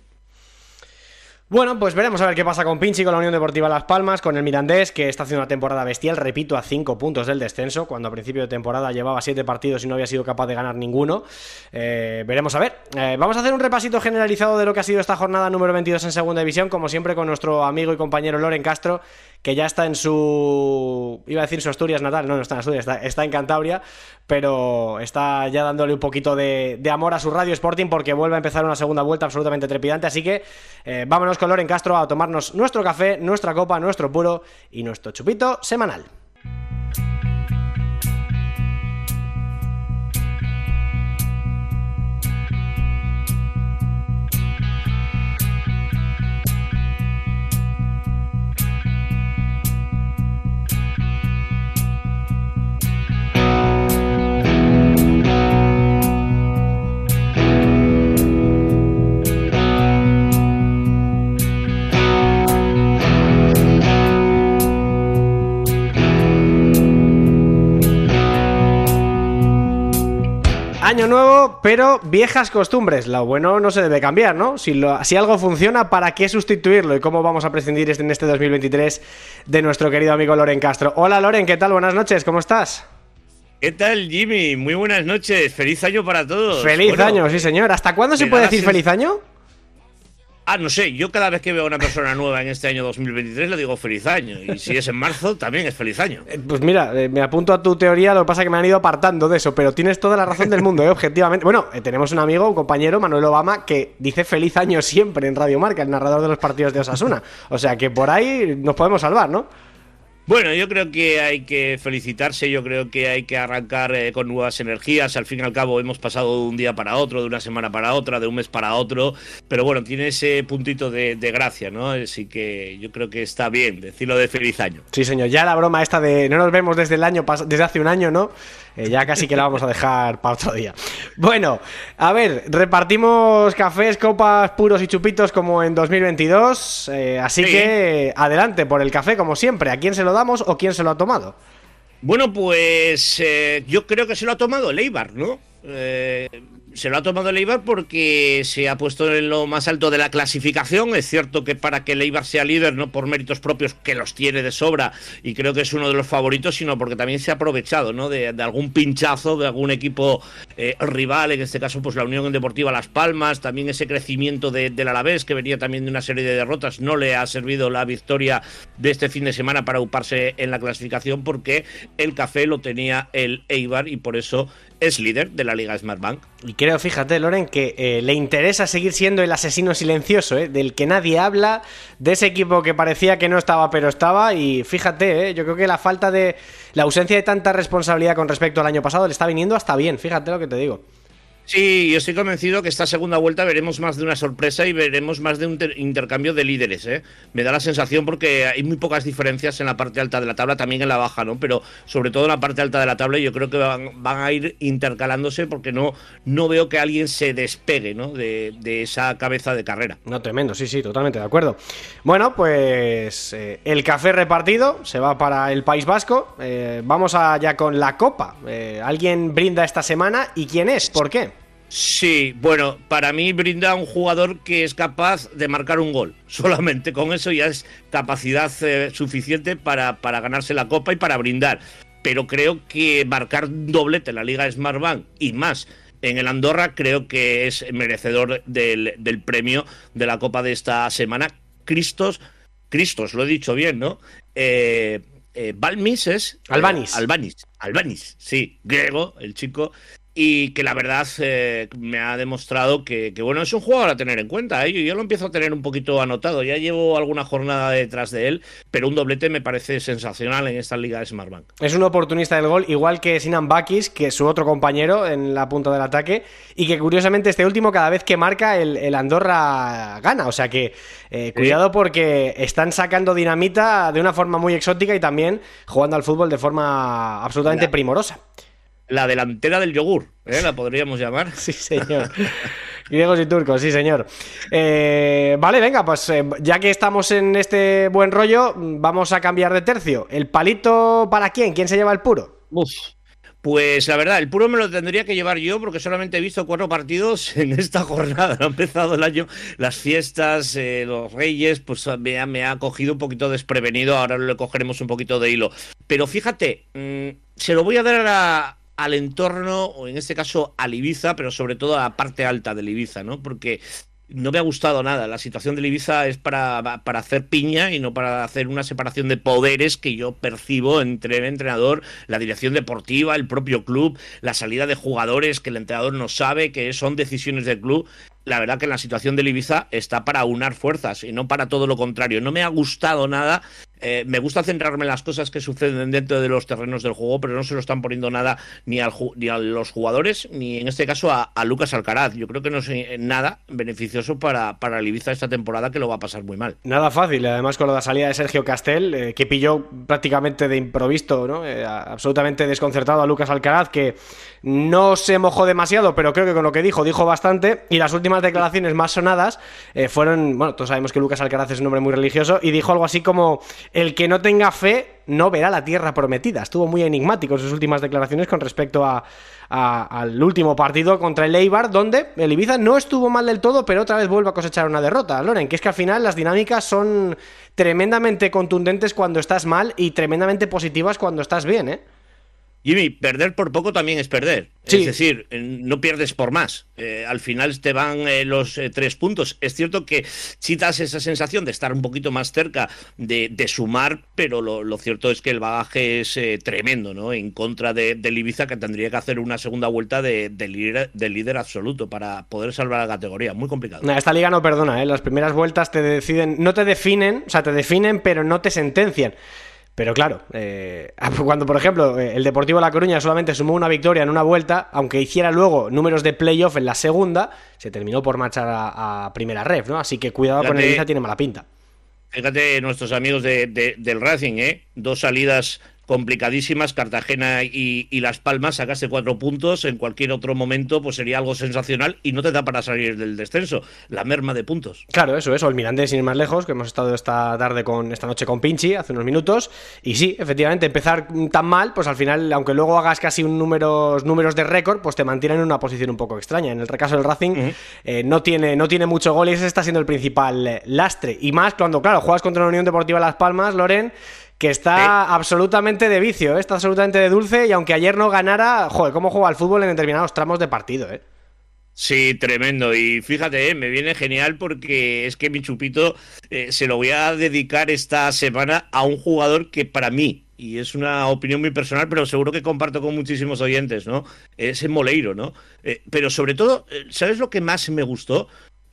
Bueno, pues veremos a ver qué pasa con Pinchi, con la Unión Deportiva Las Palmas, con el Mirandés, que está haciendo una temporada bestial, repito, a 5 puntos del descenso, cuando a principio de temporada llevaba 7 partidos y no había sido capaz de ganar ninguno. Eh, veremos a ver. Eh, vamos a hacer un repasito generalizado de lo que ha sido esta jornada número 22 en Segunda División, como siempre con nuestro amigo y compañero Loren Castro, que ya está en su... iba a decir su Asturias natal, no, no está en Asturias, está, en Cantabria, pero está ya dándole un poquito de, amor a su Radio Sporting porque vuelve a empezar una segunda vuelta absolutamente trepidante, así que eh, vámonos con Loren Castro a tomarnos nuestro café, nuestra copa, nuestro puro y nuestro chupito semanal. Año nuevo, pero viejas costumbres. Lo bueno no se debe cambiar, ¿no? Si, si algo funciona, ¿para qué sustituirlo? ¿Y cómo vamos a prescindir en este 2023 de nuestro querido amigo Loren Castro? Hola Loren, ¿qué tal? Buenas noches, ¿cómo estás? ¿Qué tal, Jimmy? Muy buenas noches. Feliz año para todos. Feliz año, sí, señor. ¿Hasta cuándo se puede decir feliz año? Ah, no sé, yo cada vez que veo a una persona nueva en este año 2023 le digo feliz año. Y si es en marzo, también es feliz año. Eh, pues mira, eh, me apunto a tu teoría, lo que pasa es que me han ido apartando de eso, pero tienes toda la razón del mundo, ¿eh? objetivamente. Bueno, tenemos un amigo, un compañero, Manuel Obama, que dice feliz año siempre en Radio Marca, el narrador de los partidos de Osasuna. O sea que por ahí nos podemos salvar, ¿no? Bueno, yo creo que hay que felicitarse, yo creo que hay que arrancar eh, con nuevas energías. Al fin y al cabo hemos pasado de un día para otro, de una semana para otra, de un mes para otro, pero bueno, tiene ese puntito de, gracia, ¿no? Así que yo creo que está bien decirlo de feliz año. Sí, señor, ya la broma esta de no nos vemos desde el año desde hace un año, ¿no? Eh, ya casi que la vamos a dejar para otro día. Bueno, a ver, repartimos cafés, copas, puros y chupitos como en 2022. Eh, así que adelante por el café, como siempre. ¿A quién se lo damos o quién se lo ha tomado? Bueno, pues eh, yo creo que se lo ha tomado Leibar, ¿no? Se lo ha tomado el Eibar porque se ha puesto en lo más alto de la clasificación. Es cierto que para que el Eibar sea líder, no por méritos propios, que los tiene de sobra, y creo que es uno de los favoritos, sino porque también se ha aprovechado ¿no? de, algún pinchazo de algún equipo eh, rival, en este caso pues la Unión Deportiva Las Palmas, también ese crecimiento del Alavés, que venía también de una serie de derrotas, no le ha servido la victoria de este fin de semana para uparse en la clasificación, porque el café lo tenía el Eibar y por eso es líder de la Liga Smartbank. Y creo, fíjate, Loren, que eh, le interesa seguir siendo el asesino silencioso, eh, del que nadie habla, de ese equipo que parecía que no estaba, pero estaba. Y fíjate, eh, yo creo que la falta de. La ausencia de tanta responsabilidad con respecto al año pasado le está viniendo hasta bien, fíjate lo que te digo. Sí, yo estoy convencido que esta segunda vuelta veremos más de una sorpresa y veremos más de un intercambio de líderes. ¿eh? Me da la sensación porque hay muy pocas diferencias en la parte alta de la tabla, también en la baja, ¿no? Pero sobre todo en la parte alta de la tabla yo creo que van, a ir intercalándose porque no, no veo que alguien se despegue ¿no? de, esa cabeza de carrera. No, tremendo, sí, sí, totalmente de acuerdo. Bueno, pues eh, el café repartido se va para el País Vasco. Eh, vamos allá con la copa. Eh, ¿Alguien brinda esta semana y quién es? ¿Por qué? Sí, bueno, para mí brinda un jugador que es capaz de marcar un gol. Solamente con eso ya es capacidad eh, suficiente para, para, ganarse la copa y para brindar. Pero creo que marcar doblete en la Liga Smartbank y más en el Andorra creo que es merecedor del, premio de la copa de esta semana. Cristos, Cristos, lo he dicho bien, ¿no? Eh, eh Balmis es. Albanis. Albanis, Albanis, sí, griego, el chico y que la verdad eh, me ha demostrado que, bueno, es un jugador a tener en cuenta. ¿eh? Yo, lo empiezo a tener un poquito anotado. Ya llevo alguna jornada detrás de él, pero un doblete me parece sensacional en esta liga de Smartbank. Es un oportunista del gol, igual que Sinan Bakis, que es su otro compañero en la punta del ataque, y que curiosamente este último, cada vez que marca, el, Andorra gana. O sea que eh, cuidado porque están sacando dinamita de una forma muy exótica y también jugando al fútbol de forma absolutamente primorosa la delantera del yogur, ¿eh? la podríamos llamar. Sí, señor. Griegos y turcos, sí, señor. Eh, vale, venga, pues eh, ya que estamos en este buen rollo, vamos a cambiar de tercio. ¿El palito para quién? ¿Quién se lleva el puro? Uf. Pues la verdad, el puro me lo tendría que llevar yo porque solamente he visto cuatro partidos en esta jornada. Ha empezado el año, las fiestas, los reyes, pues me ha, me ha, cogido un poquito desprevenido. Ahora le cogeremos un poquito de hilo. Pero fíjate, mm, se lo voy a dar a, al entorno, o en este caso al Ibiza, pero sobre todo a la parte alta del Ibiza, ¿no? Porque no me ha gustado nada. La situación del Ibiza es para, para, hacer piña y no para hacer una separación de poderes que yo percibo entre el entrenador, la dirección deportiva, el propio club, la salida de jugadores que el entrenador no sabe, que son decisiones del club. La verdad que la situación del Ibiza está para unar fuerzas y no para todo lo contrario. No me ha gustado nada eh, me gusta centrarme en las cosas que suceden dentro de los terrenos del juego, pero no se lo están poniendo nada ni, al, ni a los jugadores, ni en este caso a, Lucas Alcaraz. Yo creo que no es eh, nada beneficioso para, para Ibiza esta temporada, que lo va a pasar muy mal. Nada fácil, además con la salida de Sergio Castel, eh, que pilló prácticamente de improvisto, ¿no? absolutamente desconcertado a Lucas Alcaraz, que no se mojó demasiado, pero creo que con lo que dijo, dijo bastante. Y las últimas declaraciones más sonadas fueron, bueno, todos sabemos que Lucas Alcaraz es un hombre muy religioso, y dijo algo así como el que no tenga fe no verá la tierra prometida. Estuvo muy enigmático en sus últimas declaraciones con respecto a, al último partido contra el Eibar, donde el Ibiza no estuvo mal del todo, pero otra vez vuelve a cosechar una derrota. Loren, que es que al final las dinámicas son tremendamente contundentes cuando estás mal y tremendamente positivas cuando estás bien, ¿eh? Jimmy, perder por poco también es perder. Es decir, eh, no pierdes por más. Eh, al final te van eh, los tres puntos. Es cierto que das esa sensación de estar un poquito más cerca de, sumar, pero lo, cierto es que el bagaje es tremendo, ¿no? En contra de, del Ibiza, que tendría que hacer una segunda vuelta de, líder, líder, absoluto para poder salvar la categoría. Muy complicado. esta liga no perdona, Las primeras vueltas te deciden, no te definen, o sea, te definen, pero no te sentencian. Pero claro, eh, cuando por ejemplo el Deportivo La Coruña solamente sumó una victoria en una vuelta, aunque hiciera luego números de playoff en la segunda, se terminó por marchar a, primera ref, ¿no? Así que cuidado con el Ibiza, tiene mala pinta. Fíjate nuestros amigos de, del Racing, ¿eh? Dos salidas complicadísimas, Cartagena y, Las Palmas, sacaste cuatro puntos, en cualquier otro momento pues sería algo sensacional y no te da para salir del descenso, la merma de puntos. Claro, eso es, o el Mirandés sin ir más lejos, que hemos estado esta tarde con esta noche con Pinchi, hace unos minutos, y sí, efectivamente, empezar tan mal, pues al final, aunque luego hagas casi un números, números de récord, pues te mantienen en una posición un poco extraña. En el caso del Racing eh, no, tiene, no tiene mucho gol y ese está siendo el principal eh, lastre. Y más cuando, claro, juegas contra la Unión Deportiva Las Palmas, Loren, que está absolutamente de vicio, ¿eh? está absolutamente de dulce y aunque ayer no ganara, joder, cómo juega el fútbol en determinados tramos de partido, ¿eh? Sí, tremendo. Y fíjate, me viene genial porque es que mi chupito se lo voy a dedicar esta semana a un jugador que para mí y es una opinión muy personal, pero seguro que comparto con muchísimos oyentes, ¿no? Es en Moleiro, ¿no? Eh, pero sobre todo, eh, ¿sabes lo que más me gustó?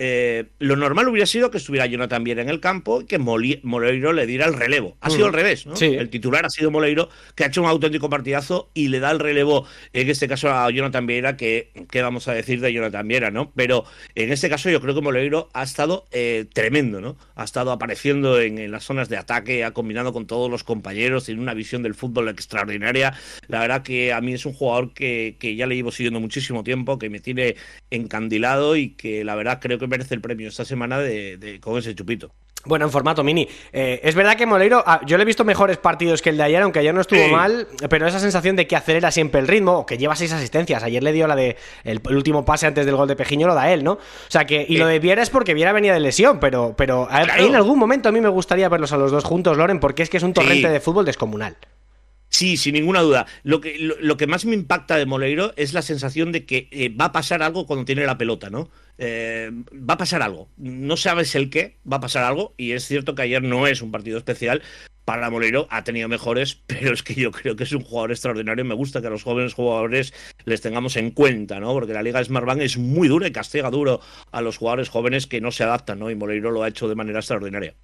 Eh, lo normal hubiera sido que estuviera Jonathan bien en el campo y que Moleiro le diera el relevo. Ha sido al revés, ¿no? El titular ha sido Moleiro, que ha hecho un auténtico partidazo y le da el relevo, en este caso a Jonathan Viera, que qué vamos a decir de Jonathan Viera, ¿no? Pero en este caso yo creo que Moleiro ha estado eh, tremendo, ¿no? Ha estado apareciendo en, las zonas de ataque, ha combinado con todos los compañeros, tiene una visión del fútbol extraordinaria. La verdad que a mí es un jugador que, que ya le llevo siguiendo muchísimo tiempo, que me tiene encandilado y que la verdad creo que merece el premio esta semana de, con ese chupito. Bueno, en formato mini. Eh, es verdad que Moleiro, ah, yo le he visto mejores partidos que el de ayer, aunque ayer no estuvo mal, pero esa sensación de que acelera siempre el ritmo, o que lleva seis asistencias. Ayer le dio la de el, último pase antes del gol de Pejiño, lo da él, ¿no? O sea que, y lo de Viera es porque Viera venía de lesión, pero, pero en algún momento a mí me gustaría verlos a los dos juntos, Loren, porque es que es un torrente de fútbol descomunal. Sí, sin ninguna duda. Lo que, lo, que más me impacta de Moleiro es la sensación de que eh, va a pasar algo cuando tiene la pelota, ¿no? Eh, va a pasar algo. No sabes el qué, va a pasar algo. Y es cierto que ayer no es un partido especial. Para Moleiro ha tenido mejores, pero es que yo creo que es un jugador extraordinario. Me gusta que a los jóvenes jugadores les tengamos en cuenta, ¿no? Porque la Liga Smartbank es muy dura y castiga duro a los jugadores jóvenes que no se adaptan, ¿no? Y Moleiro lo ha hecho de manera extraordinaria.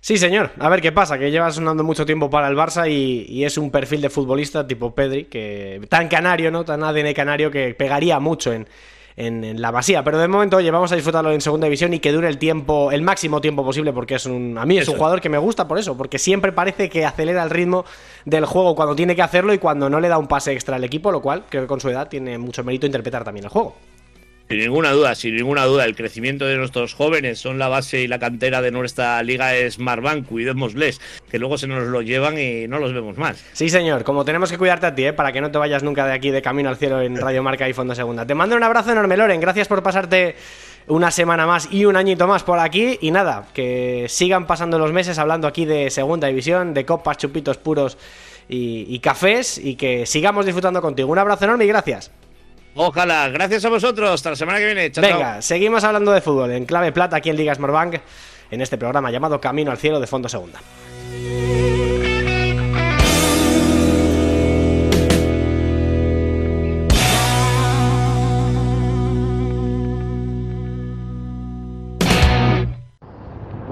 Sí, señor. A ver qué pasa, que lleva sonando mucho tiempo para el Barça y, es un perfil de futbolista tipo Pedri, que tan canario, ¿no? Tan ADN canario que pegaría mucho en, en, la Masía. Pero de momento, oye, vamos a disfrutarlo en segunda división y que dure el tiempo, el máximo tiempo posible, porque es un. A mí es un jugador que me gusta por eso, porque siempre parece que acelera el ritmo del juego cuando tiene que hacerlo y cuando no le da un pase extra al equipo, lo cual creo que con su edad tiene mucho mérito interpretar también el juego. Sin ninguna duda, sin ninguna duda, el crecimiento de nuestros jóvenes son la base y la cantera de nuestra liga Smartbank, cuidémosles, que luego se nos lo llevan y no los vemos más. Sí, señor, como tenemos que cuidarte a ti, ¿eh? para que no te vayas nunca de aquí de camino al cielo en Radio Marca y Fondo Segunda. Te mando un abrazo enorme, Loren, gracias por pasarte una semana más y un añito más por aquí y nada, que sigan pasando los meses hablando aquí de Segunda División, de copas, chupitos puros y, y cafés y que sigamos disfrutando contigo. Un abrazo enorme y gracias. Ojalá, gracias a vosotros. Hasta la semana que viene. Venga, seguimos hablando de fútbol en clave plata aquí en Liga Smartbank en este programa llamado Camino al Cielo de Fondo Segunda.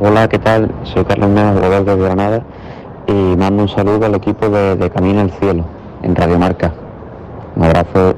Hola, ¿qué tal? Soy Carlos Mena, de Granada, y mando un saludo al equipo de, de Camino al Cielo en Radio Marca. Un abrazo.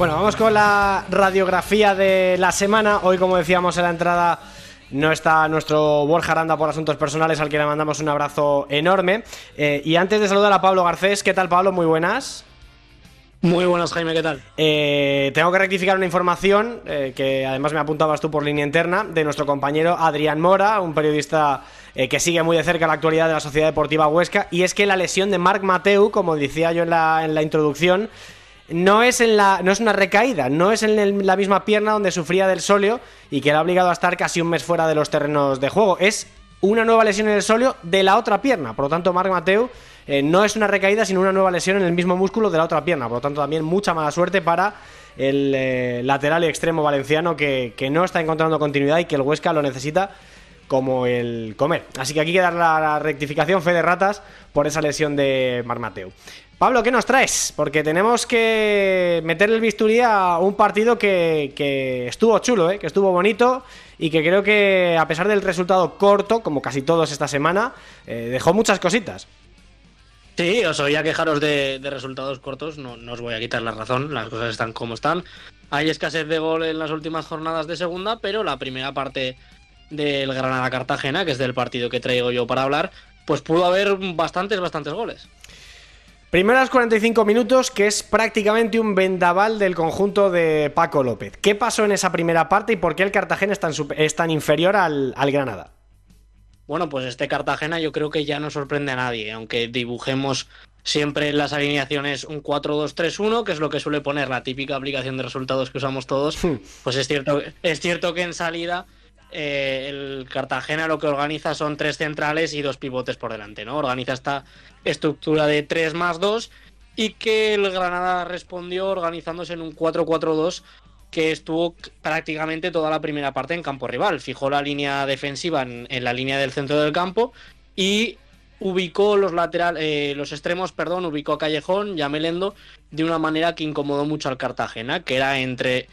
Bueno, vamos con la radiografía de la semana. Hoy, como decíamos en la entrada, no está nuestro Borja Aranda por asuntos personales, al que le mandamos un abrazo enorme. Eh, y antes de saludar a Pablo Garcés, ¿qué tal, Pablo? Muy buenas. Muy buenas, Jaime, ¿qué tal? Eh, tengo que rectificar una información eh, que además me apuntabas tú por línea interna de nuestro compañero Adrián Mora, un periodista que sigue muy de cerca la actualidad de la Sociedad Deportiva Huesca, y es que la lesión de Marc Mateu, como decía yo en la, en la introducción, no es, en la, no es una recaída, no es en la misma pierna donde sufría del sóleo y que le ha obligado a estar casi un mes fuera de los terrenos de juego. Es una nueva lesión en el sóleo de la otra pierna. Por lo tanto, Marc Mateu eh, no es una recaída, sino una nueva lesión en el mismo músculo de la otra pierna. Por lo tanto, también mucha mala suerte para el eh, lateral y extremo valenciano que, no está encontrando continuidad y que el Huesca lo necesita como el comer. Así que aquí hay que dar la rectificación, fe de ratas, por esa lesión de Marmateu. Pablo, ¿qué nos traes? Porque tenemos que meterle el bisturí a un partido que, estuvo chulo, ¿eh? que estuvo bonito y que creo que a pesar del resultado corto, como casi todos esta semana, eh, dejó muchas cositas. Sí, os oía quejaros de, resultados cortos, no, no, os voy a quitar la razón, las cosas están como están. Hay escasez de gol en las últimas jornadas de segunda, pero la primera parte del Granada Cartagena, que es del partido que traigo yo para hablar, pues pudo haber bastantes, bastantes goles. Primeros 45 minutos, que es prácticamente un vendaval del conjunto de Paco López. ¿Qué pasó en esa primera parte y por qué el Cartagena es tan, es tan inferior al, al Granada? Bueno, pues este Cartagena yo creo que ya no sorprende a nadie, aunque dibujemos siempre en las alineaciones un 4-2-3-1, que es lo que suele poner la típica aplicación de resultados que usamos todos, hmm. pues es cierto, es cierto que en salida eh, el Cartagena lo que organiza son tres centrales y dos pivotes por delante, ¿no? Organiza esta estructura de 3 más 2 y que el Granada respondió organizándose en un 4-4-2 que estuvo prácticamente toda la primera parte en campo rival. Fijó la línea defensiva en, la línea del centro del campo y ubicó los laterales, eh, los extremos, perdón, ubicó a Callejón y a Melendo de una manera que incomodó mucho al Cartagena, que era entre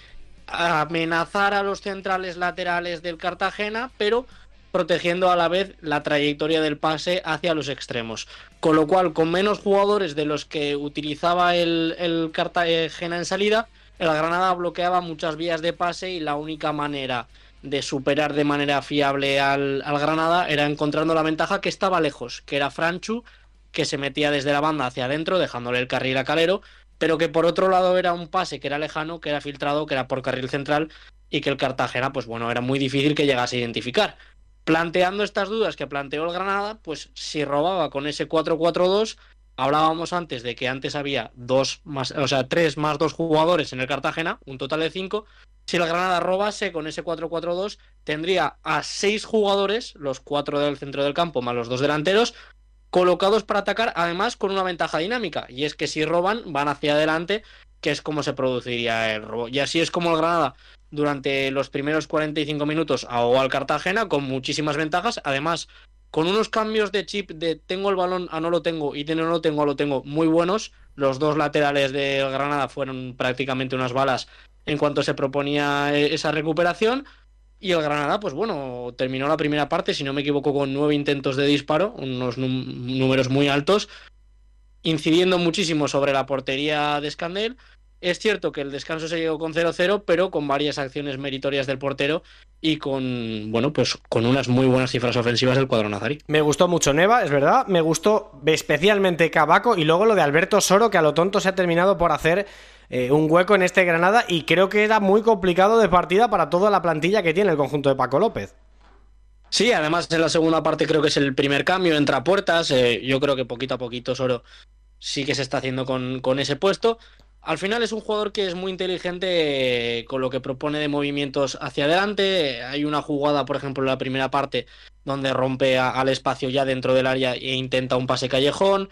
amenazar a los centrales laterales del Cartagena, pero protegiendo a la vez la trayectoria del pase hacia los extremos. Con lo cual, con menos jugadores de los que utilizaba el, Cartagena en salida, el Granada bloqueaba muchas vías de pase y la única manera de superar de manera fiable al, al, Granada era encontrando la ventaja que estaba lejos, que era Franchu, que se metía desde la banda hacia adentro, dejándole el carril a Calero, pero que por otro lado era un pase que era lejano, que era filtrado, que era por carril central y que el Cartagena, pues bueno, era muy difícil que llegase a identificar. Planteando estas dudas que planteó el Granada, pues si robaba con ese 4-4-2, hablábamos antes de que antes había dos más, o sea, tres más dos jugadores en el Cartagena, un total de cinco. Si el Granada robase con ese 4-4-2, tendría a seis jugadores, los cuatro del centro del campo más los dos delanteros, colocados para atacar, además con una ventaja dinámica, y es que si roban, van hacia adelante, que es como se produciría el robo. Y así es como el Granada, durante los primeros 45 minutos, ahogó al Cartagena con muchísimas ventajas, además con unos cambios de chip de tengo el balón a no lo tengo y de no lo tengo a lo tengo muy buenos. Los dos laterales del Granada fueron prácticamente unas balas en cuanto se proponía eh, esa recuperación. Y el Granada, pues bueno, terminó la primera parte, si no me equivoco, con nueve intentos de disparo, unos números muy altos, incidiendo muchísimo sobre la portería de Scandel. Es cierto que el descanso se llegó con 0-0, pero con varias acciones meritorias del portero y con, bueno, pues con unas muy buenas cifras ofensivas del cuadro nazarí. Me gustó mucho Neva, es verdad. Me gustó especialmente Cabaco y luego lo de Alberto Soro, que a lo tonto se ha terminado por hacer eh, un hueco en este Granada y creo que era muy complicado de partida para toda la plantilla que tiene el conjunto de Paco López. Sí, además en la segunda parte creo que es el primer cambio, entra puertas, eh, yo creo que poquito a poquito Soro sí que se está haciendo con, con ese puesto. Al final es un jugador que es muy inteligente eh, con lo que propone de movimientos hacia adelante. Hay una jugada, por ejemplo, en la primera parte donde rompe al espacio ya dentro del área e intenta un pase callejón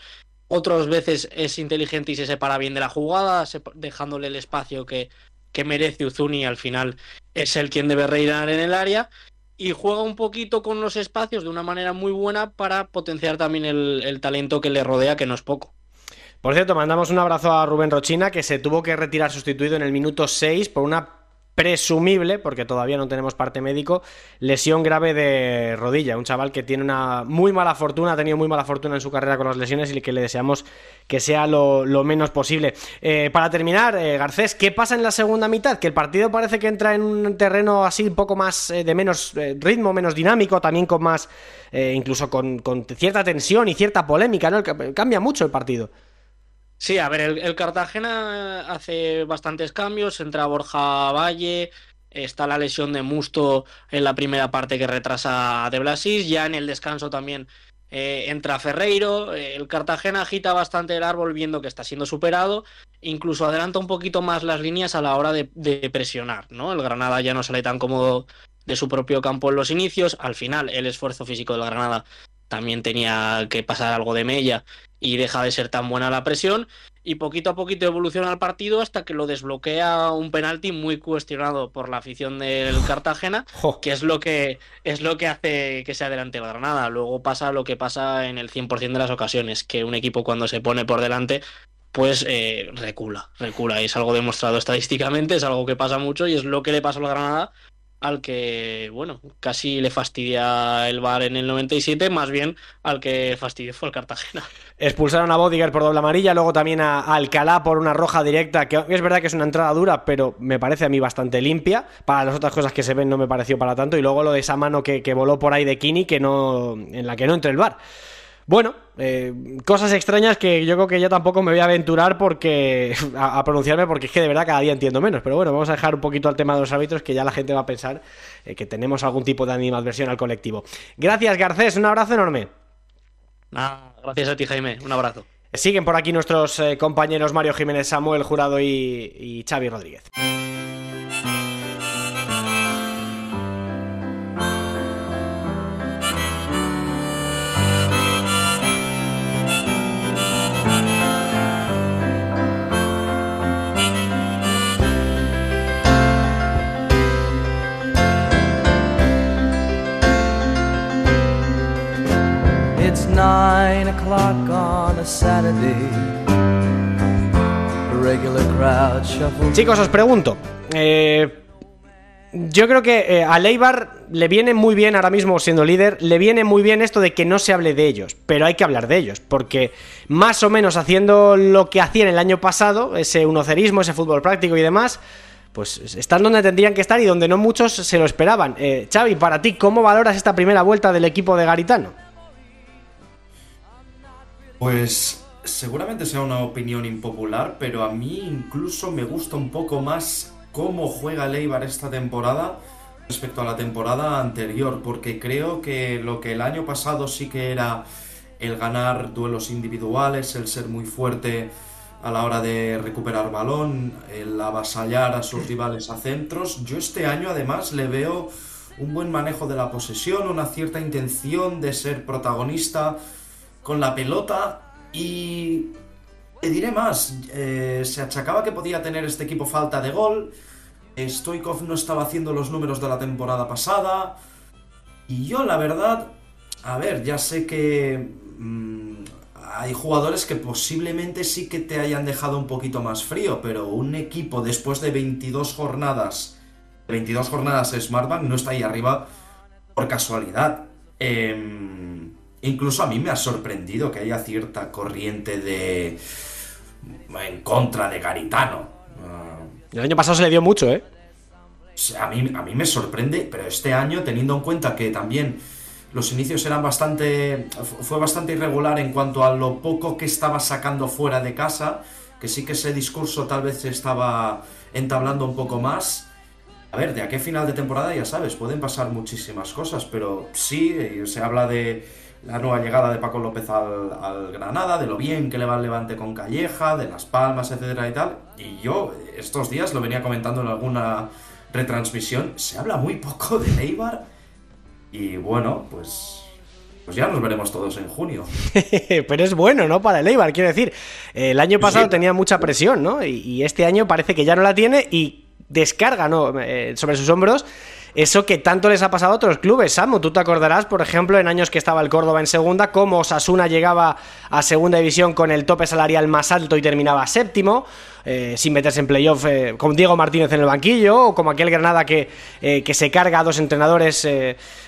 otras veces es inteligente y se separa bien de la jugada, dejándole el espacio que, que merece Uzuni, al final es el quien debe reinar en el área, y juega un poquito con los espacios de una manera muy buena para potenciar también el, el talento que le rodea, que no es poco. Por cierto, mandamos un abrazo a Rubén Rochina, que se tuvo que retirar sustituido en el minuto 6 por una presumible, porque todavía no tenemos parte médico, lesión grave de rodilla. Un chaval que tiene una muy mala fortuna, ha tenido muy mala fortuna en su carrera con las lesiones y que le deseamos que sea lo, menos posible. Eh, para terminar, eh, Garcés, ¿qué pasa en la segunda mitad? Que el partido parece que entra en un terreno así un poco más eh, de menos ritmo, menos dinámico, también con más, incluso con, con, cierta tensión y cierta polémica, ¿no? Cambia mucho el partido. Sí, a ver, el, Cartagena hace bastantes cambios, entra Borja Valle, está la lesión de Musto en la primera parte que retrasa De Blasis, ya en el descanso también eh, entra Ferreiro, el Cartagena agita bastante el árbol viendo que está siendo superado, incluso adelanta un poquito más las líneas a la hora de, de presionar, ¿no? El Granada ya no sale tan cómodo de su propio campo en los inicios, al final el esfuerzo físico del Granada también tenía que pasar algo de mella y deja de ser tan buena la presión y poquito a poquito evoluciona el partido hasta que lo desbloquea un penalti muy cuestionado por la afición del Cartagena, que es lo que es lo que hace que sea delante la Granada. Luego pasa lo que pasa en el 100% de las ocasiones, que un equipo cuando se pone por delante pues eh, recula, recula. Y es algo demostrado estadísticamente, es algo que pasa mucho y es lo que le pasa a la Granada al que, bueno, casi le fastidia el bar en el 97, más bien al que fastidió fue el Cartagena. Expulsaron a Bodiger por doble amarilla, luego también a Alcalá por una roja directa, que es verdad que es una entrada dura, pero me parece a mí bastante limpia. Para las otras cosas que se ven no me pareció para tanto. Y luego lo de esa mano que, voló por ahí de Kini, que no, en la que no entró el bar. Bueno, eh, cosas extrañas que yo creo que ya tampoco me voy a aventurar porque a, pronunciarme porque es que de verdad cada día entiendo menos. Pero bueno, vamos a dejar un poquito al tema de los árbitros que ya la gente va a pensar eh, que tenemos algún tipo de animadversión al colectivo. Gracias, Garcés, un abrazo enorme. gracias a ti, Jaime, un abrazo. Siguen por aquí nuestros eh, compañeros Mario Jiménez, Samuel Jurado y, y Xavi Rodríguez. Chicos, os pregunto. Eh, yo creo que eh, a Leibar le viene muy bien ahora mismo siendo líder, le viene muy bien esto de que no se hable de ellos, pero hay que hablar de ellos, porque más o menos haciendo lo que hacían el año pasado, ese unocerismo, ese fútbol práctico y demás, pues están donde tendrían que estar y donde no muchos se lo esperaban. Eh, Xavi, para ti, ¿cómo valoras esta primera vuelta del equipo de Garitano? Pues seguramente sea una opinión impopular, pero a mí incluso me gusta un poco más cómo juega Leibar esta temporada respecto a la temporada anterior, porque creo que lo que el año pasado sí que era el ganar duelos individuales, el ser muy fuerte a la hora de recuperar balón, el avasallar a sus rivales a centros, yo este año además le veo un buen manejo de la posesión, una cierta intención de ser protagonista, con la pelota y te diré más, eh, se achacaba que podía tener este equipo falta de gol, Stoikov no estaba haciendo los números de la temporada pasada y yo la verdad, a ver, ya sé que mm, hay jugadores que posiblemente sí que te hayan dejado un poquito más frío, pero un equipo después de 22 jornadas, 22 jornadas Smartbank no está ahí arriba por casualidad. Eh, Incluso a mí me ha sorprendido que haya cierta corriente de... en contra de Garitano. El año pasado se le dio mucho, ¿eh? A mí, a mí me sorprende, pero este año, teniendo en cuenta que también los inicios eran bastante. fue bastante irregular en cuanto a lo poco que estaba sacando fuera de casa, que sí que ese discurso tal vez se estaba entablando un poco más. A ver, de aquí a final de temporada ya sabes, pueden pasar muchísimas cosas, pero sí, eh, se habla de la nueva llegada de Paco López al, Granada, de lo bien que le va el Levante con Calleja, de Las Palmas, etcétera y tal. Y yo estos días lo venía comentando en alguna retransmisión, se habla muy poco de Eibar y bueno, pues pues ya nos veremos todos en junio. Pero es bueno, ¿no? Para el Eibar, quiero decir. El año pasado tenía mucha presión, ¿no? Y, este año parece que ya no la tiene y descarga, ¿no? Eh, sobre sus hombros eso que tanto les ha pasado a otros clubes, Samu. Tú te acordarás, por ejemplo, en años que estaba el Córdoba en segunda, cómo Osasuna llegaba a segunda división con el tope salarial más alto y terminaba séptimo, eh, sin meterse en playoff, eh, con Diego Martínez en el banquillo, o como aquel Granada que, eh, que se carga a dos entrenadores.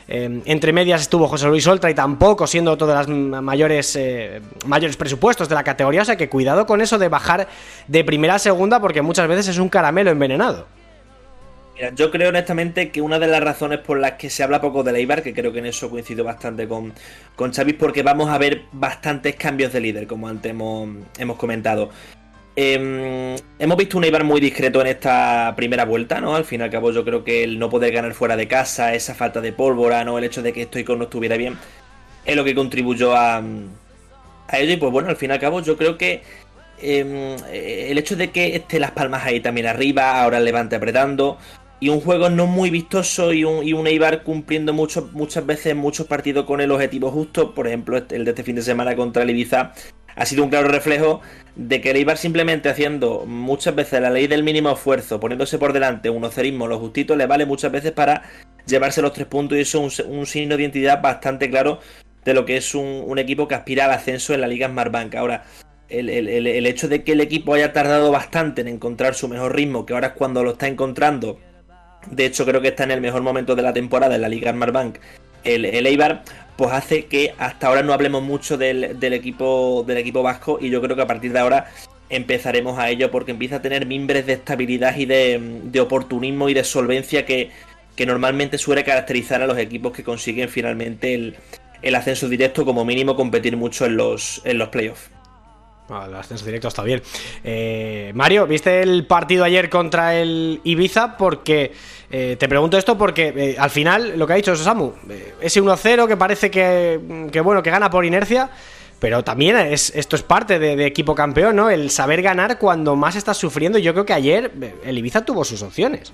entre medias estuvo José Luis Oltra y tampoco siendo otro de los mayores, mayores presupuestos de la categoría. O sea que cuidado con eso de bajar de primera a segunda, porque muchas veces es un caramelo envenenado yo creo honestamente que una de las razones por las que se habla poco de Eibar, que creo que en eso coincido bastante con, con Xavi, porque vamos a ver bastantes cambios de líder, como antes hemos, comentado. Em, hemos visto un Eibar muy discreto en esta primera vuelta, ¿no? Al fin y al cabo yo creo que el no poder ganar fuera de casa, esa falta de pólvora, ¿no? El hecho de que Stoico no estuviera bien, es lo que contribuyó a, a ello. Y pues bueno, al fin y al cabo yo creo que em, el hecho de que esté Las Palmas ahí también arriba, ahora el Levante apretando, y un juego no muy vistoso y un, y un Eibar cumpliendo mucho, muchas veces muchos partidos con el objetivo justo. Por ejemplo, el de este fin de semana contra el Ibiza ha sido un claro reflejo de que el Eibar simplemente haciendo muchas veces la ley del mínimo esfuerzo, poniéndose por delante un ocerismo, lo justito, le vale muchas veces para llevarse los tres puntos y eso es un, signo de identidad bastante claro de lo que es un, equipo que aspira al ascenso en la Liga Smartbank. Ahora, el, el, hecho de que el equipo haya tardado bastante en encontrar su mejor ritmo, que ahora es cuando lo está encontrando, de hecho creo que está en el mejor momento de la temporada en la Liga Smartbank, el, el Eibar, pues hace que hasta ahora no hablemos mucho del, equipo, del equipo vasco y yo creo que a partir de ahora empezaremos a ello porque empieza a tener mimbres de estabilidad y de, oportunismo y de solvencia que, normalmente suele caracterizar a los equipos que consiguen finalmente el, ascenso directo, como mínimo competir mucho en los, en los playoffs. El ascenso directo está bien. Eh, Mario, ¿viste el partido ayer contra el Ibiza? Porque eh, te pregunto esto porque eh, al final lo que ha dicho Samu, ese 1-0 que parece que, bueno, que gana por inercia, pero también es, esto es parte de, equipo campeón, ¿no? El saber ganar cuando más estás sufriendo. Yo creo que ayer el Ibiza tuvo sus opciones.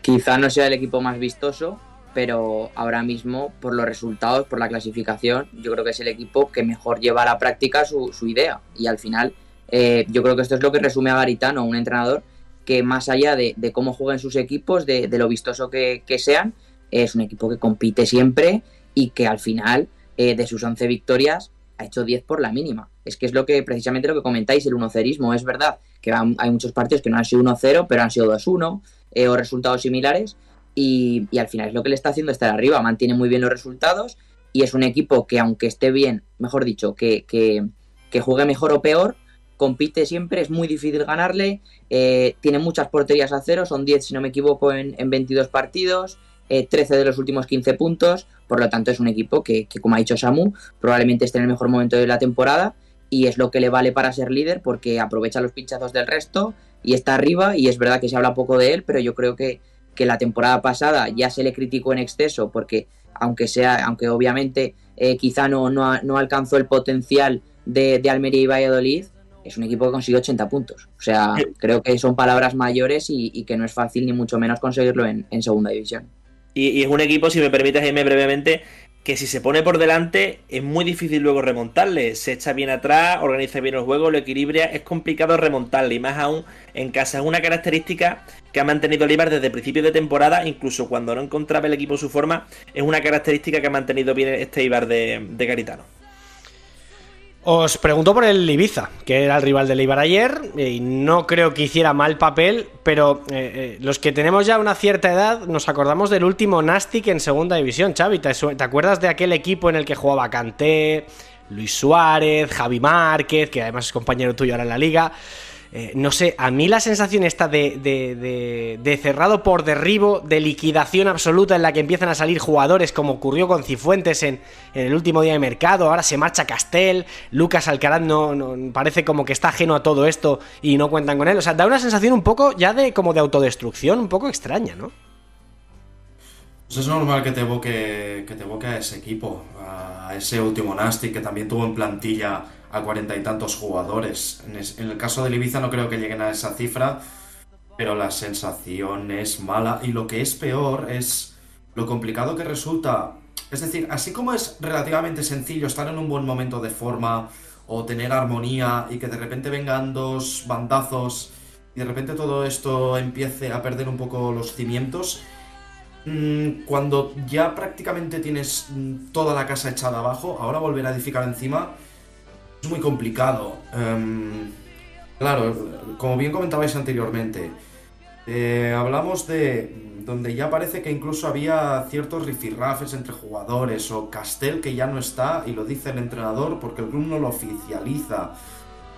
Quizá no sea el equipo más vistoso, pero ahora mismo, por los resultados, por la clasificación, yo creo que es el equipo que mejor lleva a la práctica su, idea. Y al final, eh, yo creo que esto es lo que resume a Garitano, un entrenador que más allá de, cómo jueguen sus equipos, de, lo vistoso que, sean, es un equipo que compite siempre y que al final, eh, de sus 11 victorias, ha hecho 10 por la mínima. Es que es lo que precisamente lo que comentáis, el 1-0ismo. Es verdad que hay muchos partidos que no han sido 1-0, pero han sido 2-1 eh, o resultados similares y, al final es lo que le está haciendo estar arriba, mantiene muy bien los resultados y es un equipo que aunque esté bien, mejor dicho, que, que, juegue mejor o peor, compite siempre, es muy difícil ganarle, eh, tiene muchas porterías a cero, son 10 si no me equivoco en, en 22 partidos, 13 eh, de los últimos 15 puntos, por lo tanto es un equipo que, que, como ha dicho Samu, probablemente esté en el mejor momento de la temporada y es lo que le vale para ser líder porque aprovecha los pinchazos del resto y está arriba y es verdad que se habla poco de él, pero yo creo que, que la temporada pasada ya se le criticó en exceso porque aunque sea, aunque obviamente eh, quizá no, no, alcanzó el potencial de, Almería y Valladolid, es un equipo que consiguió 80 puntos. O sea, creo que son palabras mayores y, que no es fácil ni mucho menos conseguirlo en, segunda división. Y, y, es un equipo, si me permites irme brevemente, que si se pone por delante es muy difícil luego remontarle. Se echa bien atrás, organiza bien el juego, lo equilibra, es complicado remontarle y más aún en casa. Es una característica que ha mantenido el Ibar desde principio de temporada, incluso cuando no encontraba el equipo su forma, es una característica que ha mantenido bien este Ibar de, de Garitano. Os pregunto por el Ibiza, que era el rival del Ibar ayer, y no creo que hiciera mal papel, pero eh, eh, los que tenemos ya una cierta edad nos acordamos del último Nastic en segunda división. Xavi, ¿te, ¿te acuerdas de aquel equipo en el que jugaba Canté, Luis Suárez, Javi Márquez, que además es compañero tuyo ahora en la liga? Eh, no sé, a mí la sensación está de, de, cerrado por derribo, de liquidación absoluta en la que empiezan a salir jugadores, como ocurrió con Cifuentes en, el último día de mercado. Ahora se marcha Castel, Lucas Alcaraz no, parece como que está ajeno a todo esto y no cuentan con él. O sea, da una sensación un poco ya de como de autodestrucción, un poco extraña, ¿no? Pues es normal que te evoque, que te evoque a ese equipo, a ese último Nasty que también tuvo en plantilla a cuarenta y tantos jugadores. En, el caso del Ibiza no creo que lleguen a esa cifra, pero la sensación es mala y lo que es peor es lo complicado que resulta. Es decir, así como es relativamente sencillo estar en un buen momento de forma o tener armonía y que de repente vengan dos bandazos y de repente todo esto empiece a perder un poco los cimientos, mm, cuando ya prácticamente tienes mm, toda la casa echada abajo, ahora volver a edificar encima es muy complicado. Em, claro, como bien comentabais anteriormente, eh, hablamos de donde ya parece que incluso había ciertos rifirrafes entre jugadores o Castel que ya no está y lo dice el entrenador porque el club no lo oficializa.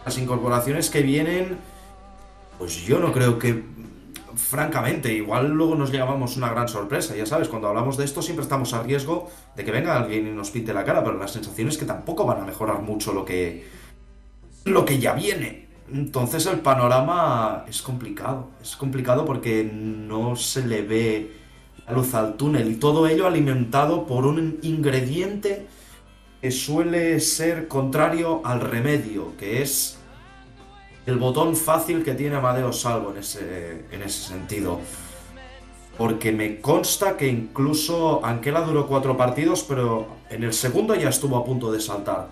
Las incorporaciones que vienen, pues yo no creo que francamente, igual luego nos llevamos una gran sorpresa. Ya sabes, cuando hablamos de esto siempre estamos a riesgo de que venga alguien y nos pinte la cara, pero la sensación es que tampoco van a mejorar mucho lo que, lo que ya viene. Entonces el panorama es complicado. Es complicado porque no se le ve la luz al túnel y todo ello alimentado por un ingrediente que suele ser contrario al remedio, que es el botón fácil que tiene Amadeo Salvo en ese, en ese sentido. porque me consta que incluso Anquela duró cuatro partidos, pero en el segundo ya estuvo a punto de saltar.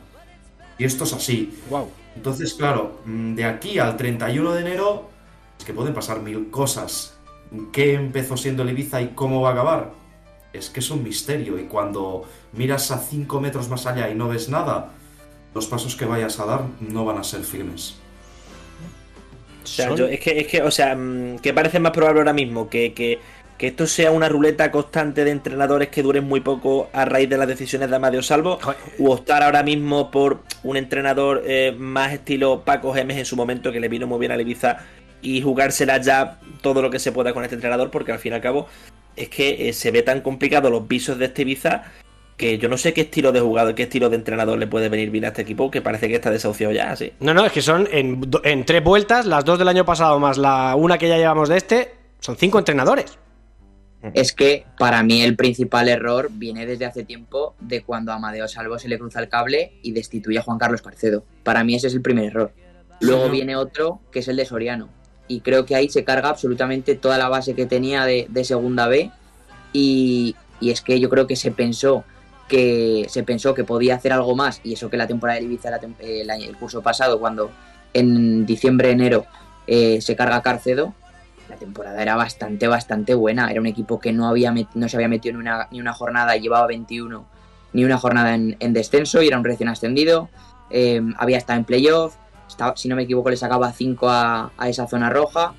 Y esto es así. Wow. Entonces, claro, mm, de aquí al 31 de enero es que pueden pasar mil cosas. ¿Qué empezó siendo el Ibiza y cómo va a acabar? Es que es un misterio y cuando miras a 5 metros más allá y no ves nada, los pasos que vayas a dar no van a ser firmes. O sea, yo- es que, es que, o sea, mm, ¿qué parece más probable ahora mismo? Que, que, que esto sea una ruleta constante de entrenadores que duren muy poco a raíz de las decisiones de Amadeo Salvo, o optar ahora mismo por un entrenador eh, más estilo Paco Gemes en su momento, que le vino muy bien a Ibiza, y jugársela ya todo lo que se pueda con este entrenador, porque al fin y al cabo es que eh, se ve tan complicado los visos de este Ibiza que yo no sé qué estilo de jugador, qué estilo de entrenador le puede venir bien a este equipo, que parece que está desahuciado ya, sí. No, no, es que son en, tres vueltas, las dos del año pasado más la una que ya llevamos de este, son cinco entrenadores. Es que para mí el principal error viene desde hace tiempo de cuando a Amadeo Salvo se le cruza el cable y destituye a Juan Carlos Carcedo. Para mí ese es el primer error. Luego viene otro que es el de Soriano. Y creo que ahí se carga absolutamente toda la base que tenía de, de segunda B. Y, y es que yo creo que se pensó que se pensó que podía hacer algo más. Y eso que la temporada de Ibiza, eh, el, curso pasado, cuando en diciembre, enero eh, se carga Carcedo, la temporada era bastante, bastante buena. Era un equipo que no, había no se había metido ni una, ni una jornada, llevaba 21, ni una jornada en, en descenso y era un recién ascendido. Eh, había estado en playoff, estaba- si no me equivoco, le sacaba 5 a, a esa zona roja.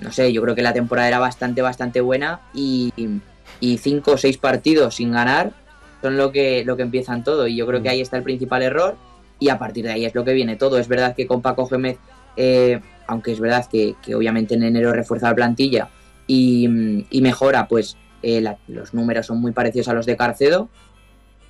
No sé, yo creo que la temporada era bastante, bastante buena y, y cinco o seis partidos sin ganar son lo que, lo que empiezan todo. Y yo creo que ahí está el principal error y a partir de ahí es lo que viene todo. Es verdad que con Paco Gémez, eh, aunque es verdad que, que obviamente en enero refuerza la plantilla y, mm, y mejora, pues eh, la- los números son muy parecidos a los de Carcedo.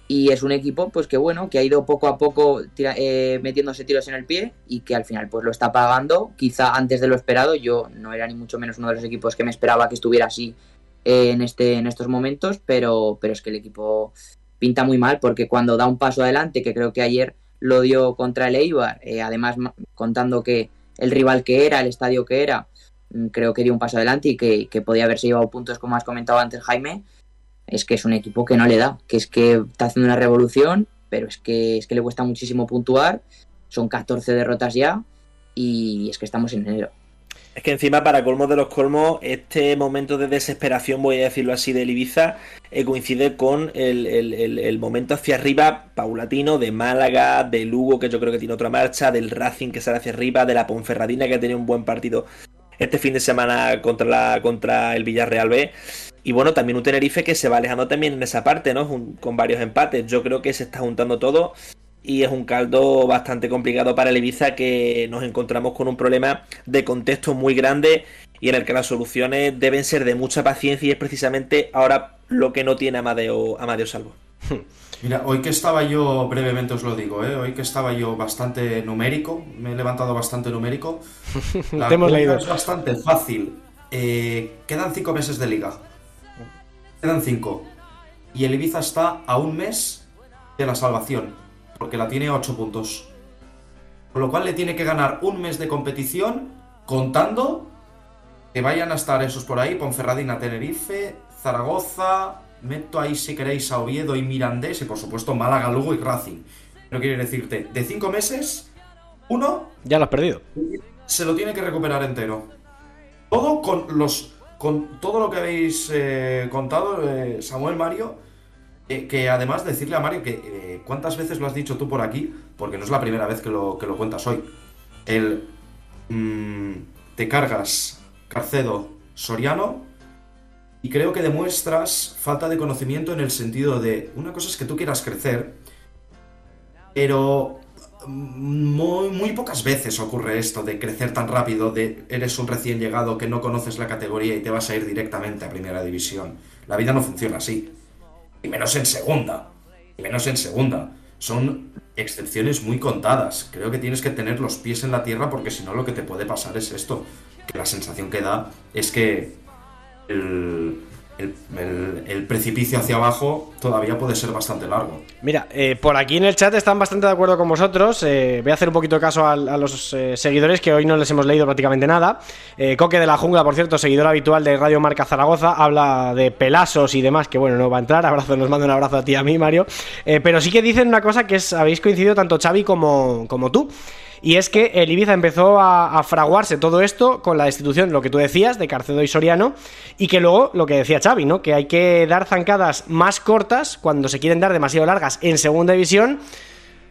Y es un equipo, pues que bueno, que ha ido poco a poco tira- eh, metiéndose tiros en el pie y que al final pues lo está pagando, quizá antes de lo esperado. Yo no era ni mucho menos uno de los equipos que me esperaba que estuviera así en, este, en estos momentos, pero, pero es que el equipo pinta muy mal porque cuando da un paso adelante, que creo que ayer lo dio contra el Eibar, eh, además contando que el rival que era, el estadio que era, mm, creo que dio un paso adelante y que, que podía haberse llevado puntos como has comentado antes Jaime, es que es un equipo que no le da, que es que está haciendo una revolución, pero es que, es que le cuesta muchísimo puntuar, son 14 derrotas ya y es que estamos en enero. Es que encima, para colmo de los colmos, este momento de desesperación, voy a decirlo así, del Ibiza, eh, coincide con el, el- momento hacia arriba paulatino de Málaga, de Lugo, que yo creo que tiene otra marcha, del Racing que sale hacia arriba, de la Ponferradina, que ha tenido un buen partido este fin de semana contra, la, contra el Villarreal B. Y bueno, también un Tenerife que se va alejando también en esa parte, ¿no? Con varios empates. Yo creo que se está juntando todo y es un caldo bastante complicado para el Ibiza que nos encontramos con un problema de contexto muy grande y en el que las soluciones deben ser de mucha paciencia y es precisamente ahora lo que no tiene Amadeo, Amadeo Salvo. Mira, hoy que estaba yo, brevemente os lo digo, ¿eh? hoy que estaba yo bastante numérico, me he levantado bastante numérico. La Te hemos leído. Es bastante fácil. Eh, quedan cinco meses de liga. Quedan cinco. Y el Ibiza está a un mes de la salvación, porque la tiene a ocho puntos. Con lo cual le tiene que ganar un mes de competición contando que vayan a estar esos por ahí, Ponferradina, Tenerife, Zaragoza, meto ahí si queréis a Oviedo y Mirandés y por supuesto Málaga, Lugo y Racing. No quiere decirte, de cinco meses, uno Ya lo has perdido. se lo tiene que recuperar entero. Todo con los con todo lo que habéis eh, contado, eh, Samuel Mario, eh, que además decirle a Mario que eh, cuántas veces lo has dicho tú por aquí, porque no es la primera vez que lo, que lo cuentas hoy. El mm, te cargas Carcedo Soriano y creo que demuestras falta de conocimiento en el sentido de una cosa es que tú quieras crecer, pero muy, muy pocas veces ocurre esto de crecer tan rápido, de eres un recién llegado que no conoces la categoría y te vas a ir directamente a primera división. La vida no funciona así. Y menos en segunda. Y menos en segunda. Son excepciones muy contadas. Creo que tienes que tener los pies en la tierra porque si no lo que te puede pasar es esto. Que la sensación que da es que el, el, precipicio hacia abajo todavía puede ser bastante largo. Mira, eh, por aquí en el chat están bastante de acuerdo con vosotros. Eh, voy a hacer un poquito de caso a, los eh, seguidores que hoy no les hemos leído prácticamente nada. Coque de la Jungla, por cierto, seguidor habitual de Radio Marca Zaragoza, habla de pelasos y demás, que bueno, no va a entrar. Abrazo, nos manda un abrazo a ti y a mí, Mario. pero sí que dicen una cosa que es, habéis coincidido tanto Xavi como, como tú. Y es que el Ibiza empezó a, fraguarse todo esto con la destitución, lo que tú decías, de Carcedo y Soriano, y que luego, lo que decía Xavi, ¿no? Que hay que dar zancadas más cortas cuando se quieren dar demasiado largas en segunda división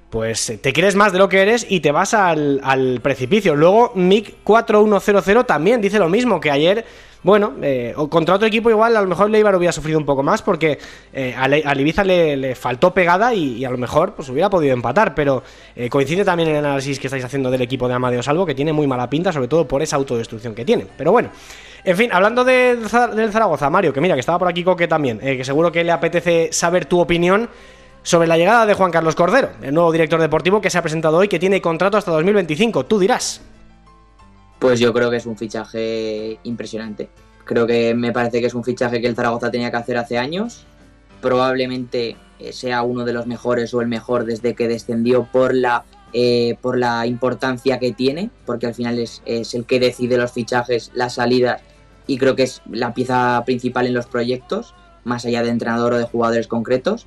pues te crees más de lo que eres y te vas al, al precipicio. Luego, Mick 4100 también dice lo mismo, que ayer bueno, eh, contra otro equipo igual a lo mejor Leibar hubiera sufrido un poco más porque eh, a, Ibiza le, faltó pegada y, a lo mejor pues hubiera podido empatar, pero eh, coincide también el análisis que estáis haciendo del equipo de Amadeo Salvo que tiene muy mala pinta, sobre todo por esa autodestrucción que tiene. Pero bueno, en fin, hablando del Zaragoza, Mario, que mira, que estaba por aquí Coque también, que seguro que le apetece saber tu opinión sobre la llegada de Juan Carlos Cordero, el nuevo director deportivo que se ha presentado hoy, que tiene contrato hasta 2025. Tú dirás. Pues yo creo que es un fichaje impresionante. Creo que me parece que es un fichaje que el Zaragoza tenía que hacer hace años. Probablemente eh, sea uno de los mejores o el mejor desde que descendió por la, eh, por la importancia que tiene, porque al final es, es el que decide los fichajes, las salidas y creo que es la pieza principal en los proyectos, más allá de entrenador o de jugadores concretos.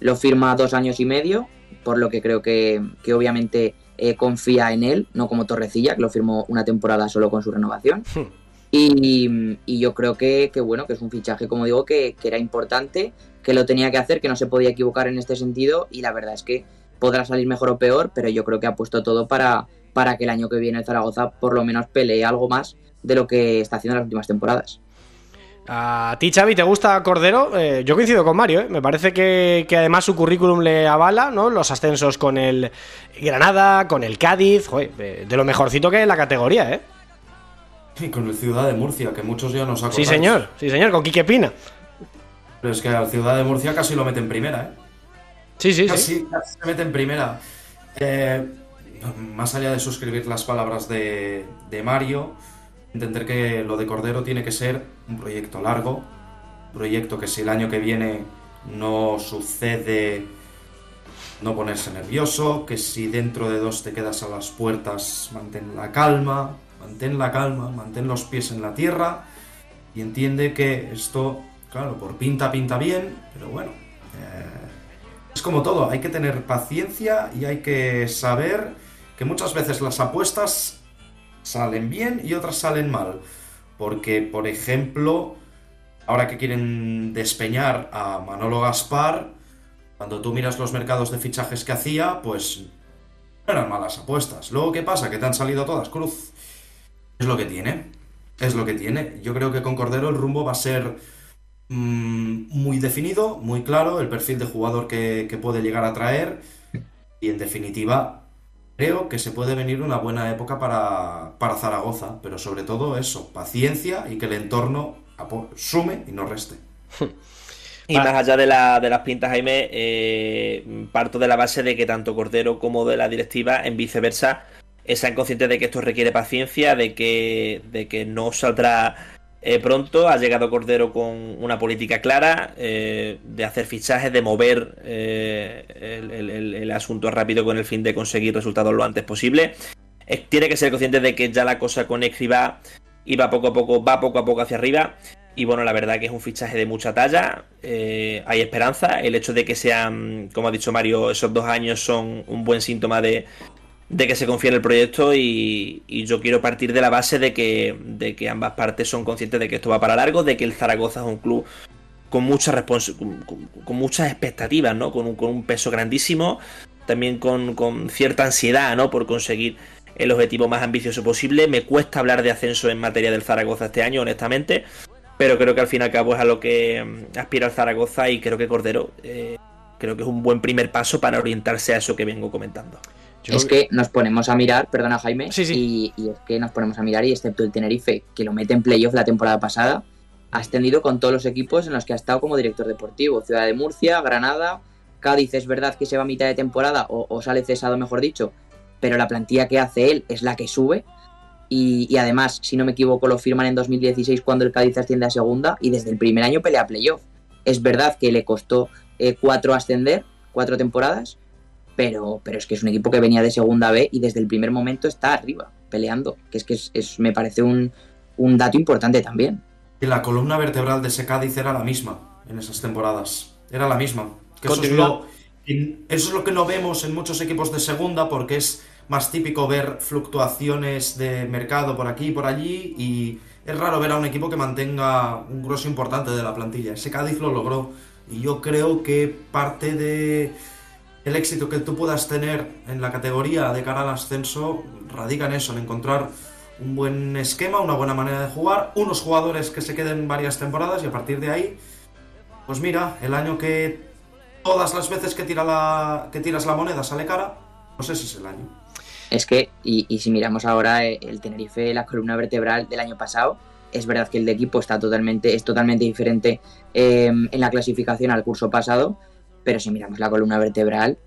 Lo firma dos años y medio, por lo que creo que, que obviamente eh, confía en él, no como Torrecilla, que lo firmó una temporada solo con su renovación. Hmm. Y, yo creo que, bueno, que es un fichaje, como digo, que, era importante, que lo tenía que hacer, que no se podía equivocar en este sentido y la verdad es que podrá salir mejor o peor, pero yo creo que ha puesto todo para, para que el año que viene el Zaragoza por lo menos pelee algo más de lo que está haciendo en las últimas temporadas. A ti, Xavi, ¿te gusta Cordero? Eh, yo coincido con Mario, ¿eh? me parece que, además su currículum le avala, ¿no? Los ascensos con el Granada, con el Cádiz, de lo mejorcito que es la categoría, ¿eh? Y con el Ciudad de Murcia, que muchos ya nos acordáis. Sí, señor, sí, señor, con Quique Pina. Pero es que al Ciudad de Murcia casi lo mete en primera, ¿eh? Sí, sí, sí. Casi se mete en primera. Eh, más allá de suscribir las palabras de, de Mario entender que lo de Cordero tiene que ser un proyecto largo, proyecto que si el año que viene no sucede, no ponerse nervioso, que si dentro de dos te quedas a las puertas, mantén la calma, mantén la calma, mantén los pies en la tierra. Y entiende que esto, claro, por pinta pinta bien, pero bueno, eh, es como todo, hay que tener paciencia y hay que saber que muchas veces las apuestas salen bien y otras salen mal. Porque, por ejemplo, ahora que quieren despeñar a Manolo Gaspar, cuando tú miras los mercados de fichajes que hacía, pues eran malas apuestas. Luego, ¿qué pasa? Que te han salido todas cruz. Es lo que tiene. Es lo que tiene. Yo creo que con Cordero el rumbo va a ser mm, muy definido, muy claro, el perfil de jugador que, que puede llegar a traer. Y en definitiva, creo que se puede venir una buena época para, Zaragoza, pero sobre todo eso, paciencia y que el entorno sume y no reste. Y más allá de, la, de las pintas, Jaime, eh, parto de la base de que tanto Cordero como de la directiva, en viceversa, sean conscientes de que esto requiere paciencia, de que, de que no saldrá eh, pronto ha llegado Cordero con una política clara eh, de hacer fichajes, de mover eh, el, asunto rápido con el fin de conseguir resultados lo antes posible. tiene que ser consciente de que ya la cosa con Exri va, va poco a poco, va poco a poco hacia arriba. Y bueno, la verdad que es un fichaje de mucha talla. hay esperanza. El hecho de que sean, como ha dicho Mario, esos dos años son un buen síntoma de, de que se confía en el proyecto y, yo quiero partir de la base de que, de que ambas partes son conscientes de que esto va para largo, de que el Zaragoza es un club con muchas con, con, muchas expectativas, ¿no? Con un, con un peso grandísimo, también con, con, cierta ansiedad, ¿no? Por conseguir el objetivo más ambicioso posible. Me cuesta hablar de ascenso en materia del Zaragoza este año, honestamente, pero creo que al fin y al cabo es a lo que mm, aspira el Zaragoza y creo que Cordero eh, creo que es un buen primer paso para orientarse a eso que vengo comentando es que nos ponemos a mirar, perdona Jaime, Y, es que nos ponemos a mirar y excepto el Tenerife, que lo mete en playoff la temporada pasada, ha extendido con todos los equipos en los que ha estado como director deportivo. Ciudad de Murcia, Granada, Cádiz es verdad que se va a mitad de temporada o, sale cesado, mejor dicho, pero la plantilla que hace él es la que sube. y, además, si no me equivoco, lo firman en 2016 cuando el Cádiz asciende a segunda y desde el primer año pelea playoff. Es verdad que le costó eh, cuatro ascender, cuatro temporadas, pero, pero es que es un equipo que venía de segunda B y desde el primer momento está arriba, peleando, que es que es, me parece un, un dato importante también. Y la columna vertebral de ese Cádiz era la misma en esas temporadas, era la misma. eso, es lo, eso es lo que no vemos en muchos equipos de segunda porque es más típico ver fluctuaciones de mercado por aquí y por allí y es raro ver a un equipo que mantenga un grosso importante de la plantilla. Ese Cádiz lo logró y yo creo que parte de el éxito que tú puedas tener en la categoría de cara al ascenso radica en eso, en encontrar un buen esquema, una buena manera de jugar, unos jugadores que se queden varias temporadas y a partir de ahí, pues mira, el año que todas las veces que, tira la, que tiras la moneda sale cara, pues ese es el año. Es que, y, si miramos ahora eh, el Tenerife, la columna vertebral del año pasado, es verdad que el de equipo está totalmente, es totalmente diferente em, en la clasificación al curso pasado, pero si miramos la columna vertebral,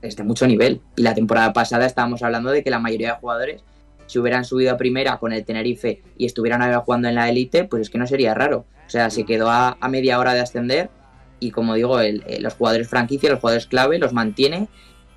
es de mucho nivel. Y la temporada pasada estábamos hablando de que la mayoría de jugadores, si hubieran subido a primera con el Tenerife y estuvieran ahora jugando en la élite, pues es que no sería raro. O sea, se quedó a, media hora de ascender y como digo, eh, los jugadores franquicia, los jugadores clave, los mantiene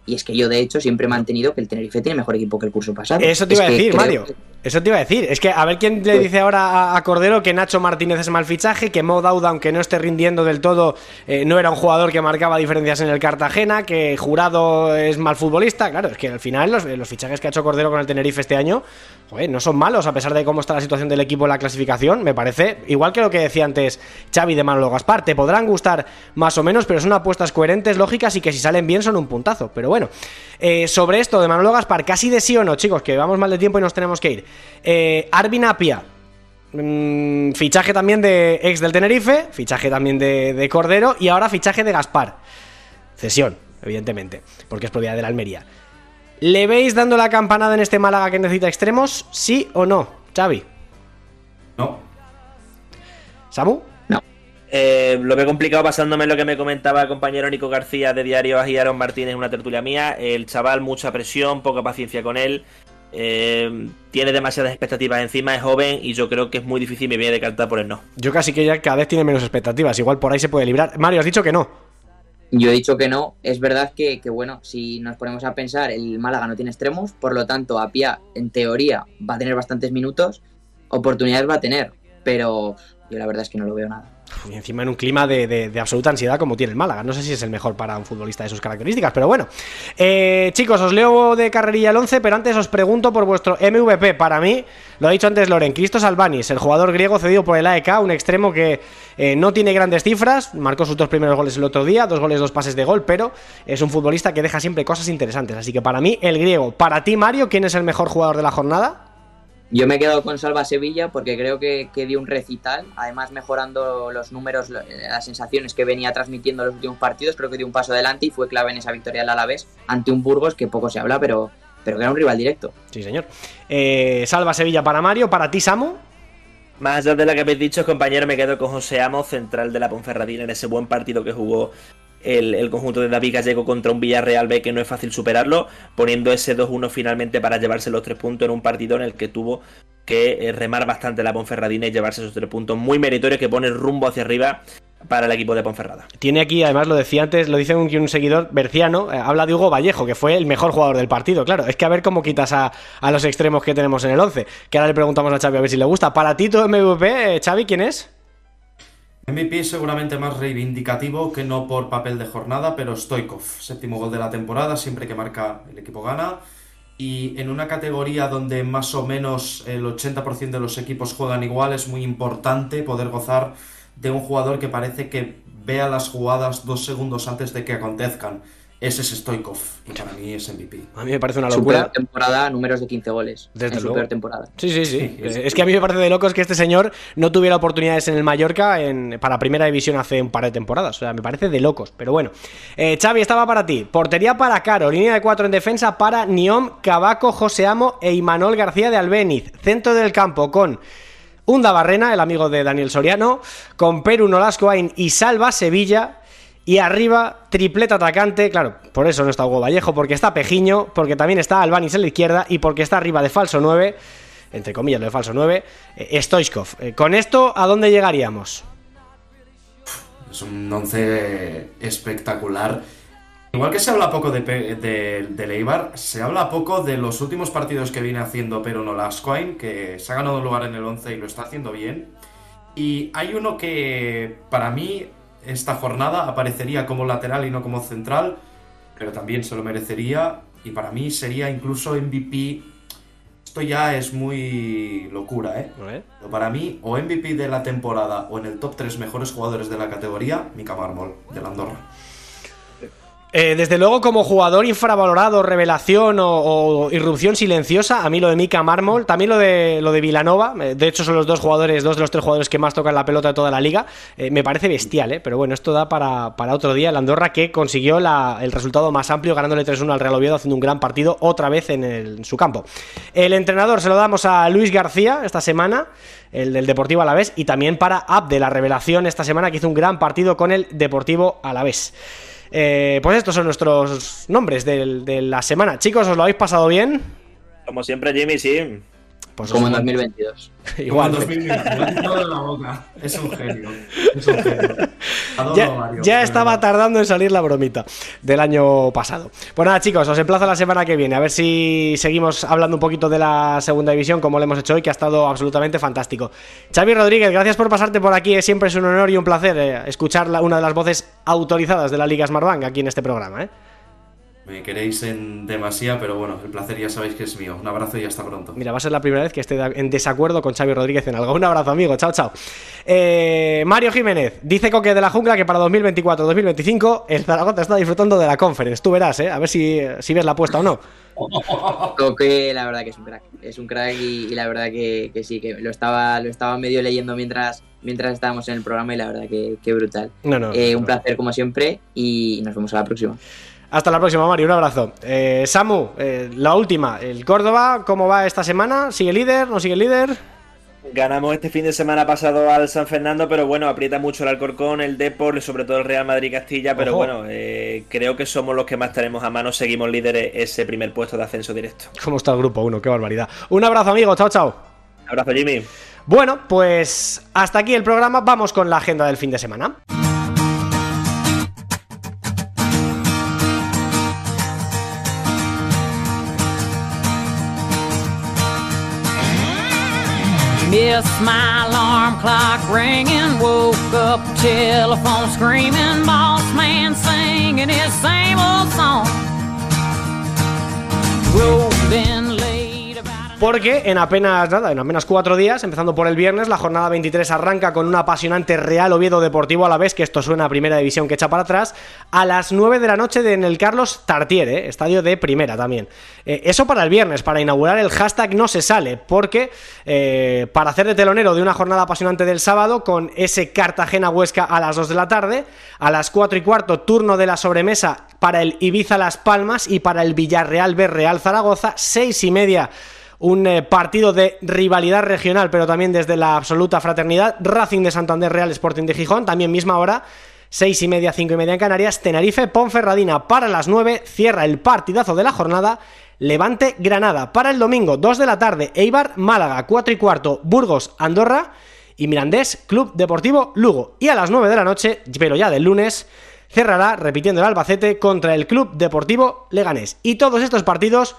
y es que yo, de hecho, siempre he mantenido que el Tenerife tiene mejor equipo que el curso pasado. Eso te iba a decir, Mario. Eso te iba a decir. Es que a ver quién le dice ahora a Cordero que Nacho Martínez es mal fichaje, que Mo Dauda, aunque no esté rindiendo del todo, eh, no era un jugador que marcaba diferencias en el Cartagena, que Jurado es mal futbolista. Claro, es que al final los, los fichajes que ha hecho Cordero con el Tenerife este año no son malos, a pesar de cómo está la situación del equipo en la clasificación, me parece, igual que lo que decía antes Xavi de Manolo Gaspar, te podrán gustar más o menos, pero son apuestas coherentes, lógicas y que si salen bien son un puntazo. Pero bueno, eh, sobre esto de Manolo Gaspar, casi de sí o no, chicos, que vamos mal de tiempo y nos tenemos que ir. Eh, Arvin Apia, mm, fichaje también de ex del Tenerife, fichaje también de, de Cordero y ahora fichaje de Gaspar. Cesión, evidentemente, porque es propiedad de la Almería. ¿Le veis dando la campanada en este Málaga que necesita extremos? ¿Sí o no? Xavi. No. ¿Samu? No. Eh, lo veo complicado basándome en lo que me comentaba el compañero Nico García de Diario y Aaron Martínez, una tertulia mía. El chaval, mucha presión, poca paciencia con él. Eh, tiene demasiadas expectativas encima, es joven y yo creo que es muy difícil me viene de carta por el no. Yo casi que ya cada vez tiene menos expectativas, igual por ahí se puede librar. Mario, has dicho que no. Yo he dicho que no. Es verdad que, bueno, si nos ponemos a pensar, el Málaga no tiene extremos, por lo tanto, Apia, en teoría, va a tener bastantes minutos, oportunidades va a tener, pero yo la verdad es que no lo veo nada. Y encima en un clima de, absoluta ansiedad como tiene el Málaga. No sé si es el mejor para un futbolista de sus características, pero bueno. Eh, chicos, os leo de carrerilla el 11, pero antes os pregunto por vuestro MVP. Para mí, lo ha dicho antes Loren, Cristos Albanis, el jugador griego cedido por el AEK, un extremo que eh, no tiene grandes cifras, marcó sus dos primeros goles el otro día, dos goles, dos pases de gol, pero es un futbolista que deja siempre cosas interesantes. Así que para mí, el griego. Para ti, Mario, ¿quién es el mejor jugador de la jornada? Yo me he quedado con Salva Sevilla porque creo que, dio un recital, además mejorando los números, las sensaciones que venía transmitiendo en los últimos partidos, creo que dio un paso adelante y fue clave en esa victoria del Alavés ante un Burgos que poco se habla, pero, pero que era un rival directo. Sí, señor. Eh, Salva Sevilla para Mario, para ti, Samu. Más allá de lo que habéis dicho, compañero, me quedo con José Amo, central de la Ponferradina, en ese buen partido que jugó el, conjunto de David Gallego contra un Villarreal B que no es fácil superarlo, poniendo ese 2-1 finalmente para llevarse los tres puntos en un partido en el que tuvo que eh, remar bastante la Ponferradina y llevarse esos tres puntos muy meritorios que pone rumbo hacia arriba para el equipo de Ponferrada. Tiene aquí, además lo decía antes, lo dice un, un seguidor berciano, eh, habla de Hugo Vallejo, que fue el mejor jugador del partido. Claro, es que a ver cómo quitas a, los extremos que tenemos en el 11. Que ahora le preguntamos a Xavi a ver si le gusta. Para ti, tu MVP, eh, Xavi, ¿quién es? MVP seguramente más reivindicativo que no por papel de jornada, pero Stoikov, séptimo gol de la temporada, siempre que marca el equipo gana. Y en una categoría donde más o menos el 80% de los equipos juegan igual, es muy importante poder gozar de un jugador que parece que vea las jugadas dos segundos antes de que acontezcan. Ese es Stoikov y para mí es MVP. A mí me parece una locura. Super temporada, números de 15 goles. Desde Super temporada. Sí, sí, sí. es que a mí me parece de locos que este señor no tuviera oportunidades en el Mallorca en, para Primera División hace un par de temporadas. O sea, me parece de locos. Pero bueno. Eh, Xavi, estaba para ti. Portería para Caro. Línea de cuatro en defensa para Niom, Cabaco, José Amo e Imanol García de Albeniz. Centro del campo con Unda Barrena, el amigo de Daniel Soriano, con Perú Nolascoain y Salva Sevilla. Y arriba, tripleta atacante, claro, por eso no está Hugo Vallejo, porque está Pejiño, porque también está Albanis en la izquierda y porque está arriba de falso 9. entre comillas, lo de falso 9, eh. Eh, con esto, ¿a dónde llegaríamos? Es un once espectacular. Igual que se habla poco de, de, de Leibar, se habla poco de los últimos partidos que viene haciendo Pero no Lascoin, que se ha ganado un lugar en el 11 y lo está haciendo bien. Y hay uno que para mí esta jornada aparecería como lateral y no como central, pero también se lo merecería y para mí sería incluso MVP. Esto ya es muy locura, ¿eh? Pero para mí, o MVP de la temporada o en el top 3 mejores jugadores de la categoría, Mika Marmol, de la Andorra. Eh, desde luego, como jugador infravalorado, revelación o, irrupción silenciosa, a mí lo de Mika Marmol, también lo de lo de Vilanova, eh, de hecho son los dos jugadores, dos de los tres jugadores que más tocan la pelota de toda la liga, eh, me parece bestial, ¿eh? pero bueno, esto da para, otro día. El Andorra que consiguió el resultado más amplio, ganándole 3-1 al Real Oviedo, haciendo un gran partido otra vez en, su campo. El entrenador se lo damos a Luis García esta semana, el del Deportivo Alavés, y también para Abde, la revelación esta semana que hizo un gran partido con el Deportivo Alavés. Eh, pues estos son nuestros nombres de, la semana. Chicos, ¿os lo habéis pasado bien? Como siempre, Jimmy, sí. Pues Como en 2022. Igual. 2022, la boca. Es un genio. Es un genio. Ya, estaba tardando en salir la bromita del año pasado. Pues nada, chicos, os emplazo la semana que viene. A ver si seguimos hablando un poquito de la segunda división, como lo hemos hecho hoy, que ha estado absolutamente fantástico. Xavi Rodríguez, gracias por pasarte por aquí. Siempre es un honor y un placer eh, escuchar una de las voces autorizadas de la Liga Smartbank aquí en este programa. ¿eh? Me queréis en demasía, pero bueno, el placer ya sabéis que es mío. Un abrazo y hasta pronto. Mira, va a ser la primera vez que esté en desacuerdo con Xavi Rodríguez en algo. Un abrazo, amigo. Chao, chao. Eh, Mario Jiménez dice Coque de la Jungla que para 2024-2025 el Zaragoza está disfrutando de la conference. Tú verás, ¿eh? A ver si, si ves la apuesta o no. Coque, la verdad que es un crack. Es un crack y, la verdad que, sí, que lo estaba, lo estaba medio leyendo mientras, mientras estábamos en el programa y la verdad que, brutal. Eh, un placer como siempre y nos vemos a la próxima. Hasta la próxima, Mario. Un abrazo. Eh, Samu, eh, la última. ¿El Córdoba cómo va esta semana? ¿Sigue líder? ¿No sigue líder? Ganamos este fin de semana pasado al San Fernando, pero bueno, aprieta mucho el Alcorcón, el Depor, sobre todo el Real Madrid-Castilla, pero bueno, eh, creo que somos los que más tenemos a mano, seguimos líderes ese primer puesto de ascenso directo. ¿Cómo está el grupo 1? Qué barbaridad. Un abrazo, amigo. Chao, chao. Un abrazo, Jimmy. Bueno, pues hasta aquí el programa. Vamos con la agenda del fin de semana. Missed my alarm clock ringing, woke up telephone screaming, boss man singing his same old song. In Porque en apenas nada, en apenas cuatro días, empezando por el viernes, la jornada 23 arranca con un apasionante Real Oviedo Deportivo a la vez, que esto suena a primera división que echa para atrás, a las 9 de la noche en el Carlos Tartiere, estadio de primera también. Eh, eso para el viernes, para inaugurar el hashtag no se sale, porque eh, para hacer de telonero de una jornada apasionante del sábado, con ese Cartagena Huesca a las 2 de la tarde, a las 4 y cuarto, turno de la sobremesa para el Ibiza Las Palmas y para el Villarreal B Real Zaragoza, 6 y media un eh, partido de rivalidad regional, pero también desde la absoluta fraternidad. Racing de Santander, Real Sporting de Gijón, también misma hora. Seis y media, cinco y media en Canarias. Tenerife, Ponferradina para las nueve. Cierra el partidazo de la jornada. Levante, Granada. Para el domingo, 2 de la tarde, Eibar, Málaga, 4 y cuarto, Burgos, Andorra. Y Mirandés, Club Deportivo Lugo. Y a las 9 de la noche, pero ya del lunes, cerrará, repitiendo el Albacete, contra el Club Deportivo Leganés. Y todos estos partidos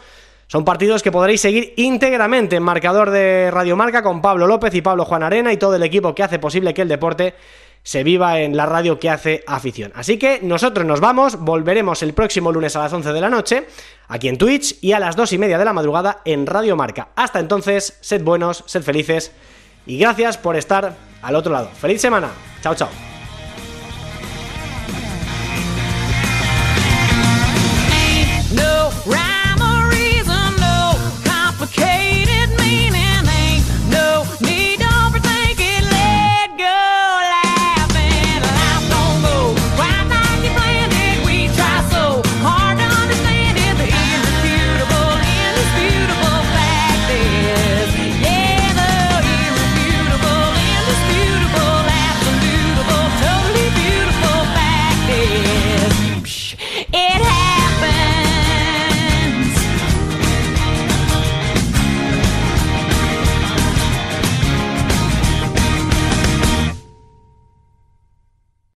son partidos que podréis seguir íntegramente en marcador de Radio Marca con Pablo López y Pablo Juan Arena y todo el equipo que hace posible que el deporte se viva en la radio que hace afición. Así que nosotros nos vamos, volveremos el próximo lunes a las 11 de la noche, aquí en Twitch, y a las 2 y media de la madrugada en Radio Marca. Hasta entonces, sed buenos, sed felices, y gracias por estar al otro lado. ¡Feliz semana! ¡Chao, chao!